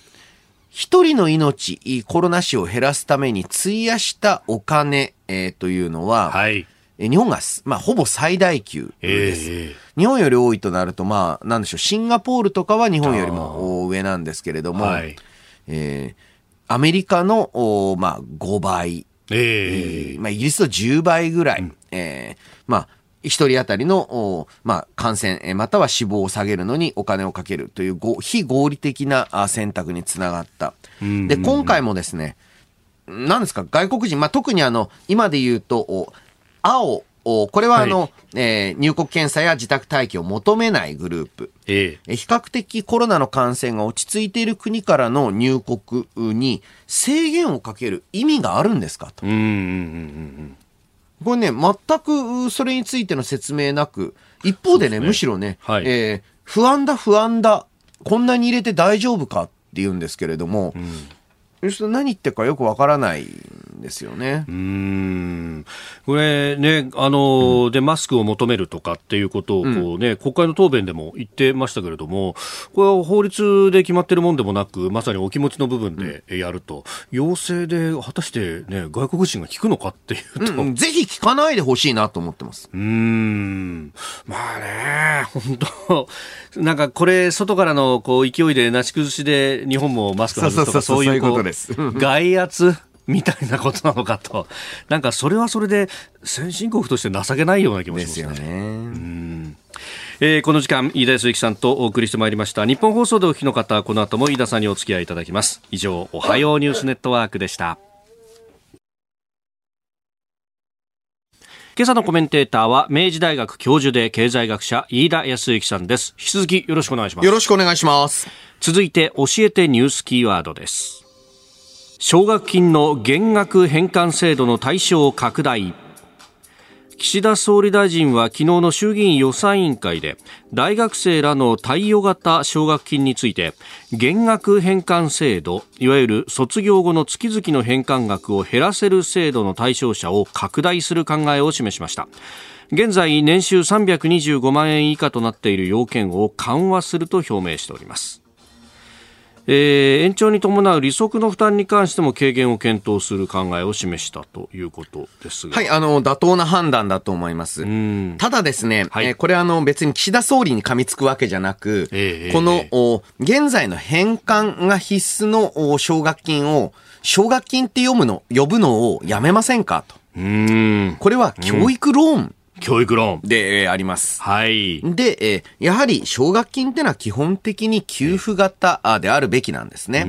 一人の命、コロナ死を減らすために費やしたお金、えー、というのは、はい。日本が、まあ、ほぼ最大級です、えー。日本より多いとなると、まあ、なんでしょう、シンガポールとかは日本よりも上なんですけれども、はい、えー、アメリカの、まあ、5倍、えー、まあ、イギリスの10倍ぐらい、うん、えー、まあ、一人当たりの、まあ、感染、または死亡を下げるのにお金をかけるという非合理的な選択につながった。で、今回もですね、何ですか、外国人、まあ、特にあの、今で言うと、青、これはあの、はい、えー、入国検査や自宅待機を求めないグループ、ええ、比較的コロナの感染が落ち着いている国からの入国に制限をかける意味があるんですか？と。これね、全くそれについての説明なく、一方でね、でね。むしろね、はい、えー、不安だ、不安だ、こんなに入れて大丈夫かって言うんですけれども、うん。何言ってるかよくわからないんですよね。うんこれね、あの、うん、で、マスクを求めるとかっていうことを、こうね、うん、国会の答弁でも言ってましたけれども、これは法律で決まってるもんでもなく、まさにお気持ちの部分でやると、うん、要請で果たしてね、外国人が聞くのかっていうと。うん、ぜひ聞かないでほしいなと思ってます。うん。まあね、本当なんかこれ、外からのこう勢いでなし崩しで日本もマスク外すとか、そういうことです。外圧みたいなことなのかと。なんかそれはそれで先進国として情けないような気もしますね。ですよね。うんえー、この時間、飯田康之さんとお送りしてまいりました。日本放送でお聞きの方、この後も飯田さんにお付き合いいただきます。以上、おはようニュースネットワークでした。今朝のコメンテーターは明治大学教授で経済学者飯田康之さんです引き続きよろしくお願いしますよろしくお願いします。続いて教えてニュースキーワードです奨学金の減額返還制度の対象拡大。岸田総理大臣は昨日の衆議院予算委員会で大学生らの貸与型奨学金について減額返還制度いわゆる卒業後の月々の返還額を減らせる制度の対象者を拡大する考えを示しました現在年収325万円以下となっている要件を緩和すると表明しておりますえー延長に伴う利息の負担に関しても軽減を検討する考えを示したということですが、はい、あの、妥当な判断だと思います。ん。ただですね、はい。えーこれあの別に岸田総理に噛みつくわけじゃなく、ええこの、ええ。お現在の返還が必須のお奨学金を、奨学金って読むの、呼ぶのをやめませんかと。うーん。これは教育ローン教育ローンで、えーあります。はい。で、えーやはり奨学金ってのは基本的に給付型あであるべきなんですね。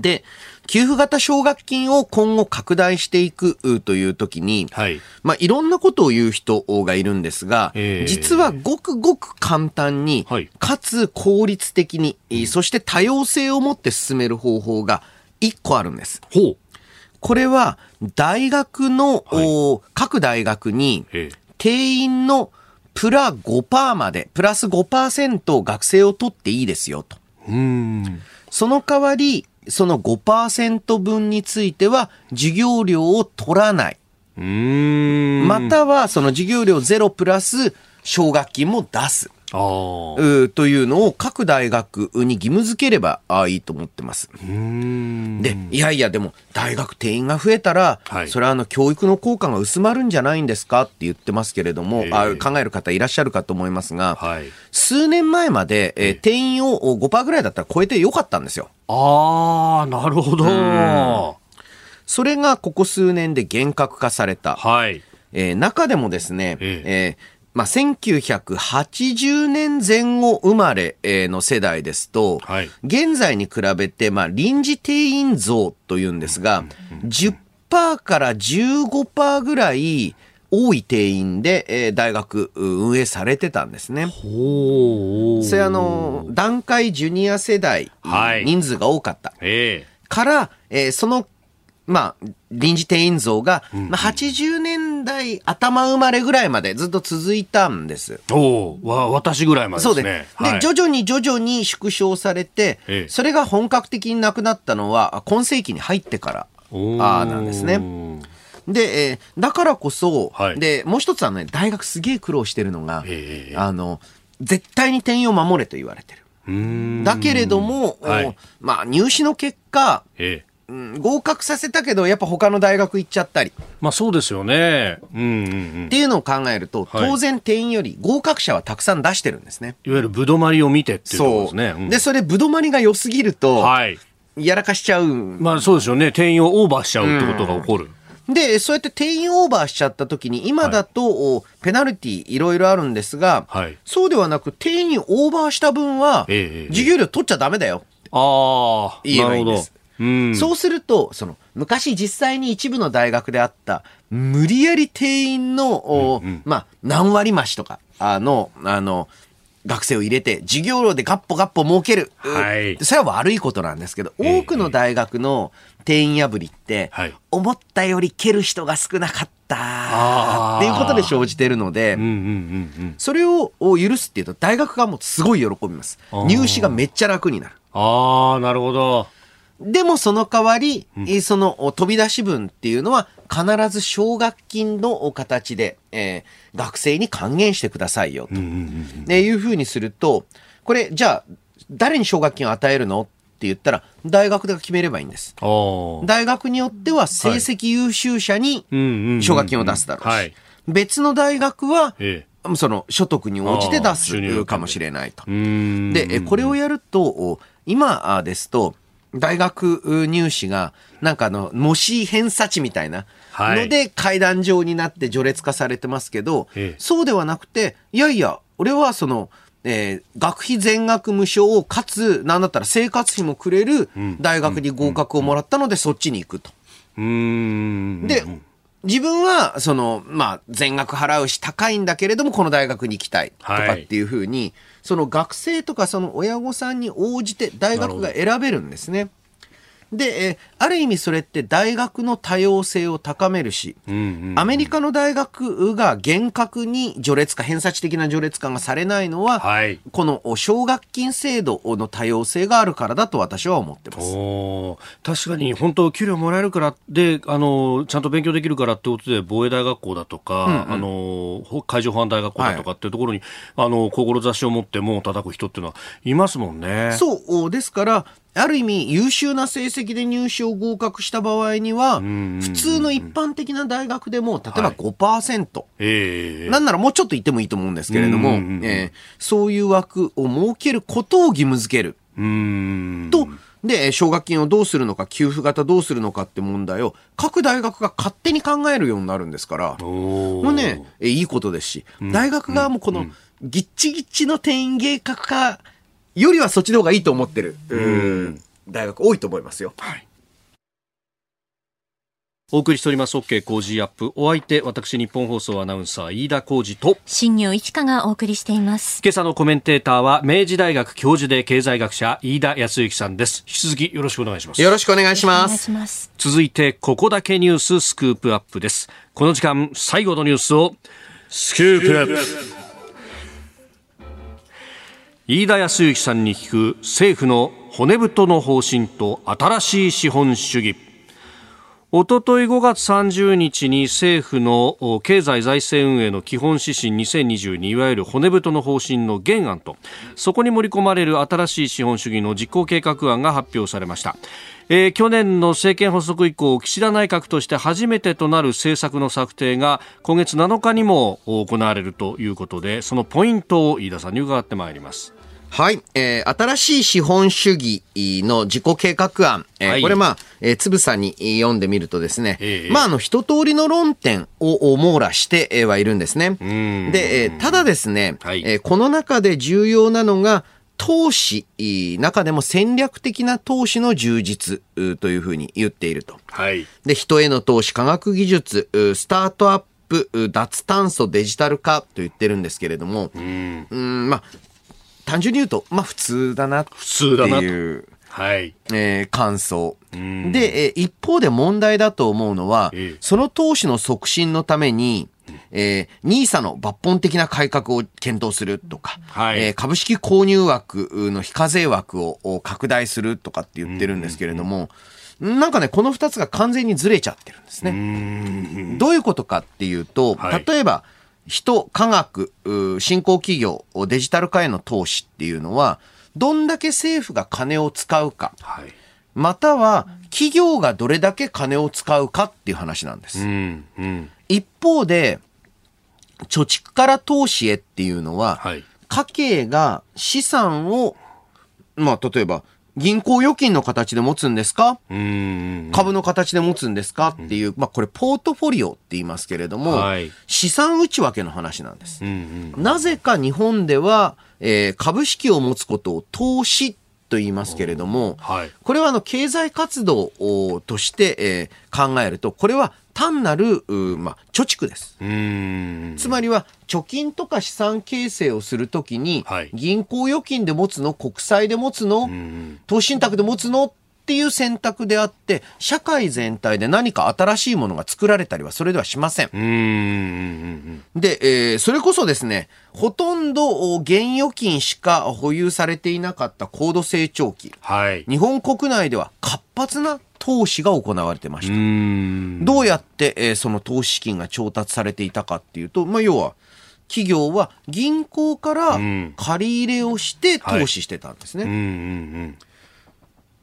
で、給付型奨学金を今後拡大していくうという時に、はい。まあ、いろんなことを言う人がいるんですが、ええ実はごくごく簡単に、はい。かつ効率的に、えーそして多様性を持って進める方法が一個あるんです。ほうこれは、大学の、お各大学に、ええ定員のプラ5%まで、プラス5%学生を取っていいですよと。その代わり、その5%分については、授業料を取らない。または、その授業料ゼロプラス奨学金も出す。というのを各大学に義務付ければあいいと思ってます。で、いやいや、でも、大学定員が増えたら、はい。それはあの、教育の効果が薄まるんじゃないんですかって言ってますけれども、ええ。あ考える方いらっしゃるかと思いますが、はい。数年前まで、えー定員を5%ぐらいだったら超えてよかったんですよ。ああなるほど。それがここ数年で厳格化された。はい。えー中でもですね、え。えーまあ、1980年前後生まれえーの世代ですと、はい。現在に比べて、まあ、臨時定員増というんですが、10%から15%ぐらい多い定員で、えー大学う運営されてたんですね。ほうそれあの、段階ジュニア世代、はい。人数が多かった。えから、えーその、まあ、臨時定員増が、まあ、80年代頭生まれぐらいまでずっと続いたんです。えおおわ私ぐらいまでそうでですねす。で、はい徐々に徐々に縮小されて、ええそれが本格的になくなったのは、今世紀に入ってから、あーなんですね。で、えーだからこそ、はいで、もう一つはね、大学すげえ苦労してるのが、ええあの、絶対に定員を守れと言われてる。だけれども、はいおまあ、入試の結果、ええうん合格させたけど、やっぱ他の大学行っちゃったりまあそうですよねうんうんうんっていうのを考えると、はい当然定員より合格者はたくさん出してるんですね。いわゆるぶどまりを見てっていうところですね。うんで、それ、ぶどまりが良すぎると、はい。やらかしちゃう。まあそうですよね。定員をオーバーしちゃうってことが起こる。で、そうやって定員オーバーしちゃった時に、今だと、おペナルティいろいろあるんですが、はいそうではなく、定員オーバーした分は、ええええ授業料取っちゃダメだよ。ああ、言えばないるほどいんです。うん。そうすると、その、昔実際に一部の大学であった、無理やり定員の、おまあ、何割増しとか、あの、あの、学生を入れて、授業料でガッポガッポ儲ける。はいそれは悪いことなんですけど、ええ多くの大学の定員破りって、はい思ったより蹴る人が少なかった。っていうことで生じているので、うんうんうんうん。それをを許すっていうと、大学がもうすごい喜びます入試がめっちゃ楽になる。ああ、なるほど。でもその代わり、えーそのお飛び出し分っていうのは必ず奨学金のお形で、えー学生に還元してくださいよと、ねいうふうにすると、これじゃあ誰に奨学金を与えるの？って言ったら大学が決めればいいんです。大学によっては成績優秀者にうんうんうん奨学金を出すだろうし、はい。別の大学は、えその所得に応じて出すかもしれないと。で、えこれをやると、お今あですと、大学う入試が、なんかあの、模試偏差値みたいなはい。ので階段状になって序列化されてますけど、ええ。そうではなくて、いやいや、俺はその、えー学費全額無償かつ、なんだったら生活費もくれる大学に合格をもらったので、そっちに行くと。で、自分は、その、まあ、全額払うし高いんだけれども、この大学に行きたいとかっていうふうに、その学生とかその親御さんに応じて大学が選べるんですね。で、えーある意味それって大学の多様性を高めるし、アメリカの大学が厳格に序列化、偏差値的な序列化がされないのは、はい。この奨学金制度の多様性があるからだと私は思ってます。確かに本当給料もらえるからであのちゃんと勉強できるからってことで防衛大学校だとか、あのほ海上保安大学校だとかっていうところに、あの志を持って門を叩く人っていうのはいますもんね。そう、ですから、ある意味優秀な成績で入試を合格した場合には、普通の一般的な大学でも、例えばはい。5%、ええ。なんならもうちょっと言ってもいいと思うんですけれども、えーそういう枠を設けることを義務付ける。と、で、えー奨学金をどうするのか、給付型どうするのかって問題を、各大学が勝手に考えるようになるんですから、もうね、えーいいことですし、大学側もこの、ぎっちぎっちの定員計画化よりはそっちの方がいいと思ってる、うん大学多いと思いますよ。お送りしております OK 工事アップお相手私日本放送アナウンサー飯田浩二と新業一華がお送りしています。今朝のコメンテーターは明治大学教授で経済学者飯田康之さんです引き続きよろしくお願いしますよろしくお願いしお願います。します。続いてここだけニューススクープアップですこの時間最後のニュースをスクープアップ飯田康之さんに聞く政府の骨太の方針と新しい資本主義。おととい5月30日に政府の経済財政運営の基本指針2022いわゆる骨太の方針の原案とそこに盛り込まれる新しい資本主義の実行計画案が発表されました、えー去年の政権発足以降岸田内閣として初めてとなる政策の策定が今月7日にも行われるということでそのポイントを飯田さんに伺ってまいります。はい、えー新しい資本主義の自己計画案、えーはい。これまあ、えーつぶさにえー読んでみるとですね、ええ。まあ、あの、一通りの論点を網羅してえーはいるんですね。ん。で、えーただですね、はい。えーこの中で重要なのが、投資、えー中でも戦略的な投資の充実というふうに言っていると。はい。で、人への投資、科学技術、うスタートアップ、う脱炭素、デジタル化と言ってるんですけれども、うん。うん、まあ、単純に言うと、まあ普通だなって普通だなと。いう、はい。えー感想。ん。で、えー一方で問題だと思うのは、ええ。その投資の促進のために、えー、NISA の抜本的な改革を検討するとか、はい。えー株式購入枠の非課税枠をを拡大するとかって言ってるんですけれども、なんかね、この二つが完全にずれちゃってるんですね。どういうことかっていうと、はい。例えば、人、科学、う新興企業、デジタル化への投資っていうのは、どんだけ政府が金を使うか、はい。または企業がどれだけ金を使うかっていう話なんです。うんうん。一方で、貯蓄から投資へっていうのは、はい。家計が資産を、まあ、例えば、銀行預金の形で持つんですか？うん。株の形で持つんですか？っていう、まあ、これ、ポートフォリオって言いますけれども、はい。資産内訳の話なんです。なぜか日本では、えー株式を持つことを投資と言いますけれども、はい。これはあの経済活動をとして、えー考えると、これは単なる、うまあ、貯蓄です。うん。つまりは貯金とか資産形成をするときに、はい。銀行預金で持つの、国債で持つの、ん投資信託で持つのっていう選択であって、社会全体で何か新しいものが作られたりはそれではしません。うんうんで、えーそれこそですね、ほとんどお現預金しか保有されていなかった高度成長期。はい日本国内では活発な投資が行われてました。んどうやって、えーその投資資金が調達されていたかっていうと、まあ、要は、企業は銀行からん借り入れをして投資してたんですね。うんうんうん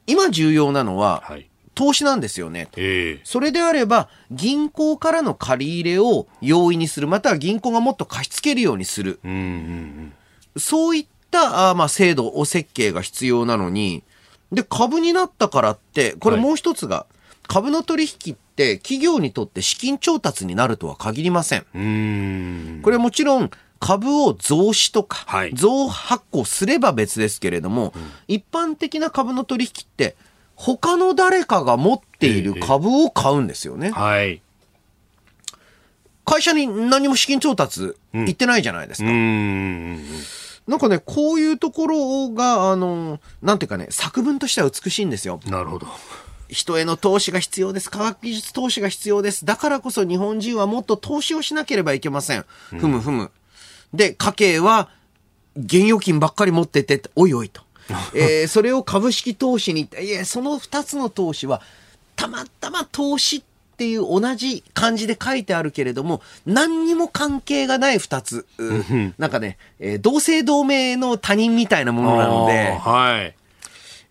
今重要なのは、はい。投資なんですよね。ええ。それであれば、銀行からの借り入れを容易にする、または銀行がもっと貸し付けるようにする。うんうんそういった、あーまあ、制度、お設計が必要なのに、で、株になったからって、これはい。もう一つが、株の取引って企業にとって資金調達になるとは限りません。うんうん。これもちろん、株を増資とか、はい増発行すれば別ですけれども、一般的な株の取引って、他の誰かが持っている株を買うんですよね。はい会社に何も資金調達行ってないじゃないですか。うん。なんかね、こういうところが、あの、なんていうかね、作文としては美しいんですよ。なるほど。人への投資が必要です。科学技術投資が必要です。だからこそ日本人はもっと投資をしなければいけません。ふむふむ。で、家計は現預金ばっかり持ってて、おいおいと。えーそれを株式投資に、いや、その二つの投資は、たまたま投資っていう同じ漢字で書いてあるけれども、何にも関係がない二つ。うなんかね、えー同姓同名の他人みたいなものなので、はい。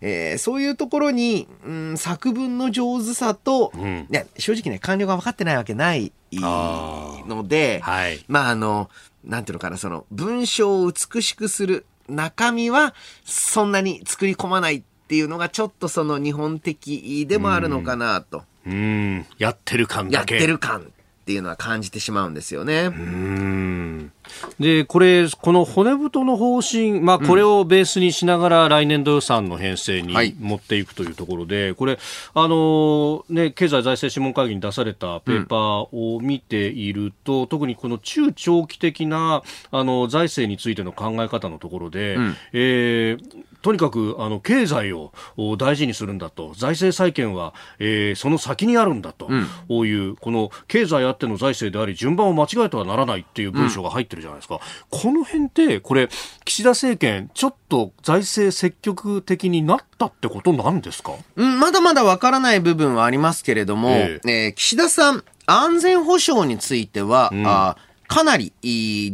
えーそういうところに、うん、作文の上手さと、んいや正直ね、官僚が分かってないわけないあので、はいまあ、あの、なんていうのかな、その、文章を美しくする中身は、そんなに作り込まないっていうのが、ちょっとその日本的でもあるのかなと、うん。やってる感やっだけ。てる感っていうのは感じてしまうんですよね。うん。で、これ、この骨太の方針、まあ、これをベースにしながら来年度予算の編成はい。に持っていくというところで、これ、あのね、経済財政諮問会議に出されたペーパーを見ていると、特にこの中長期的な、あの、財政についての考え方のところで、えーとにかくあの経済をお大事にするんだと。財政再建は、えーその先にあるんだと、こういうこの経済あっての財政であり順番を間違えてはならないっていう文章が入ってるじゃないですか、この辺ってこれ岸田政権ちょっと財政積極的になったってことなんですか？うん、まだまだわからない部分はありますけれども、ええ。ー岸田さん、安全保障については、あーかなり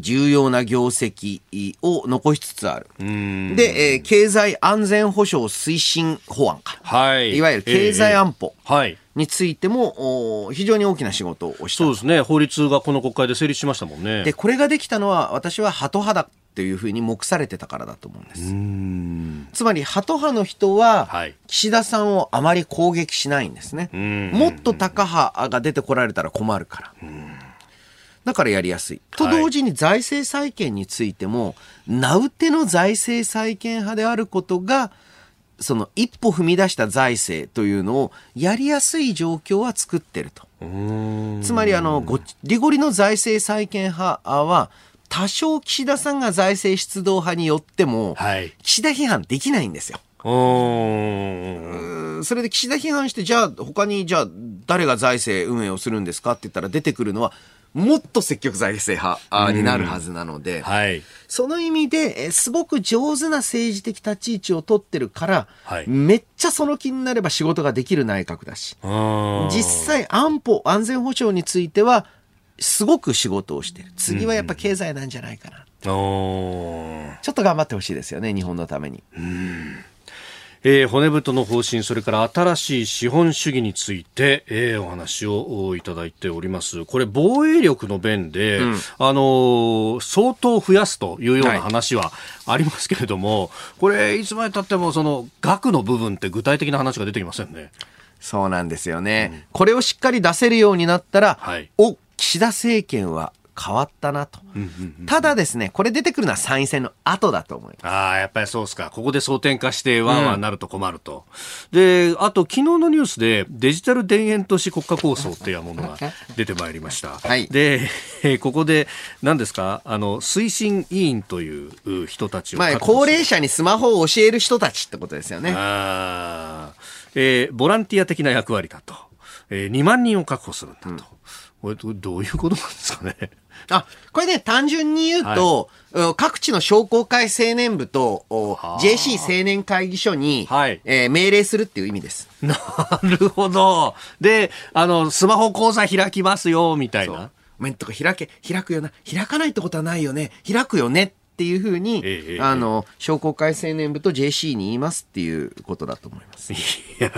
重要な業績を残しつつある。うんで、えー経済安全保障推進法案か。はいいわゆる経済安保えーはいについても、お非常に大きな仕事をした。そうですね法律がこの国会で成立しましたもんねで、これができたのは、私はハト派だっていうふうに目されてたからだと思うんです。うんつまり、ハト派の人は、はい岸田さんをあまり攻撃しないんですね。んもっとタカ派が出てこられたら困るから。だからやりやすい。と同時に財政再建についても、名うての財政再建派であることが、その一歩踏み出した財政というのをやりやすい状況は作ってると。つまりあの、ごリゴリの財政再建派は、多少岸田さんが財政出動派によっても、はい岸田批判できないんですよ。それで岸田批判して、じゃあ他に、じゃあ誰が財政運営をするんですかって言ったら出てくるのは、もっと積極財政派あになるはずなので、はい。その意味で、えすごく上手な政治的立ち位置を取ってるから、はい。めっちゃその気になれば仕事ができる内閣だし、うん。実際安保、安全保障については、すごく仕事をしてる。次はやっぱ経済なんじゃないかな。ちょっと頑張ってほしいですよね、日本のために。えー骨太の方針、それから新しい資本主義について、えーお話をおいただいております。これ、防衛力の弁で、あのー相当増やすというような話はありますけれども、これ、いつまでたっても、その、額の部分って具体的な話が出てきませんね。そうなんですよね。これをしっかり出せるようになったら、はいお、岸田政権は変わったなと。ただですね、これ出てくるのは参院選の後だと思います。ああ、やっぱりそうですか。ここで争点化して、わーわーなると困ると。で、あと、昨日のニュースで、デジタル田園都市国家構想っていうものが 出てまいりました。はいで、え ーここで、何ですか、あの、推進委員というう人たちをまあ、高齢者にスマホを教える人たちってことですよね。あーえーボランティア的な役割だと。えー2万人を確保するんだと。これどどういうことなんですかね？あ、これね、単純に言うと、うん各地の商工会青年部とお JC 青年会議所に、はいえー命令するっていう意味です。なるほど。で、あの、スマホ講座開きますよ、みたいな。とこ開け、開くよな。開かないってことはないよね。開くよねっていうふうに、ええええあの、商工会青年部と JC に言いますっていうことだと思います。いや、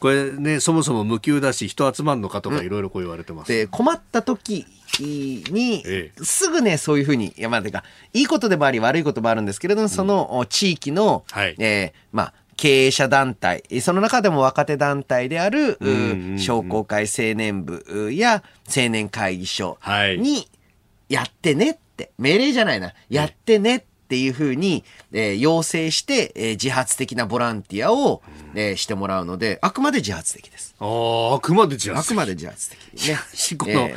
これね、そもそも無給だし、人集まんのかとかいろいろこう言われてます。で、困った時に、ええ。すぐね、そういうふうに、いや、まあ、てか、いいことでもあり、悪いこともあるんですけれども、そのお地域の、はい。えーまあ、経営者団体、その中でも若手団体である、ううんうんうん。商工会青年部うや青年会議所はい。に、やってねって、命令じゃないな、やってねっていうふうに、えー要請して、えー自発的なボランティアを、えーしてもらうので、あくまで自発的です。ああ、あくまでじゃああくまで自発的。ね。この、えー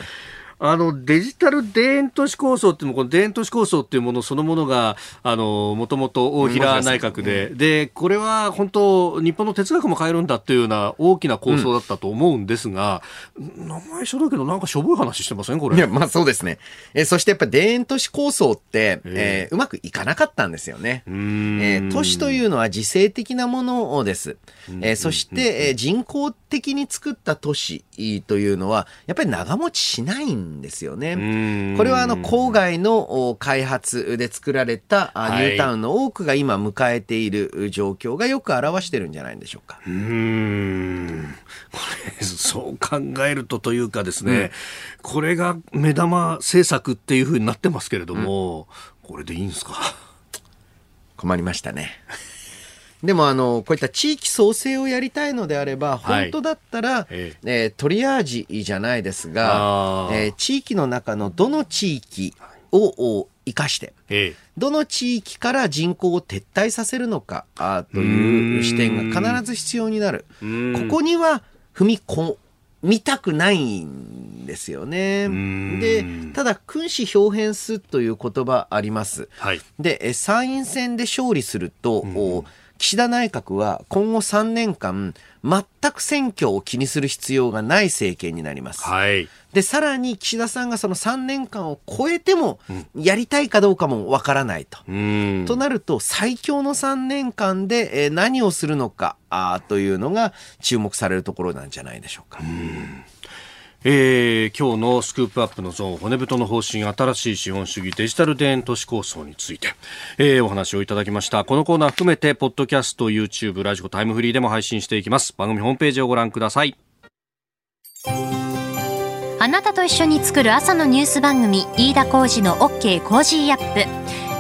あのデジタル田園都市構想っていうのこの田園都市構想っていうものそのものがあのもともと大平内閣で、でこれは本当日本の哲学も変えるんだっていうような大きな構想だったと思うんですが、うん、名前一緒だけどなんかしょぼい話してません？これ。いやまあそうですね。えそしてやっぱ田園都市構想って、えー、うまくいかなかったんですよね。えー、都市というのは自制的なものです。えー、そして、えー、人工的に作った都市というのはやっぱり長持ちしないんですよね。これはあの郊外の開発で作られたニュータウンの多くが今迎えている状況がよく表してるんじゃないでしょうか。うんこれそう考えるとというかですね、うん、これが目玉政策っていうふうになってますけれども、うん、これでいいんですか？困りましたね。でもあのこういった地域創生をやりたいのであれば、本当だったら、ええ。ー、トリアージじゃないですが、えー、地域の中のどの地域を生かして、ええ、どの地域から人口を撤退させるのかあという視点が必ず必要になる。ここには踏み込みたくないんですよね。で、ただ、君子表変すという言葉あります。はい、で、参院選で勝利すると、岸田内閣は今後3年間、全く選挙を気にする必要がない政権になります。はい。で、さらに岸田さんがその3年間を超えても、やりたいかどうかもわからないと。うん、となると、最強の3年間で何をするのかあというのが注目されるところなんじゃないでしょうか。うんえー、今日のスクープアップのゾーン骨太の方針新しい資本主義デジタル田園都市構想について、えー、お話をいただきました。このコーナー含めてポッドキャスト YouTube radiko タイムフリーでも配信していきます。番組ホームページをご覧ください。あなたと一緒に作る朝のニュース番組飯田浩司の OK Cozy up。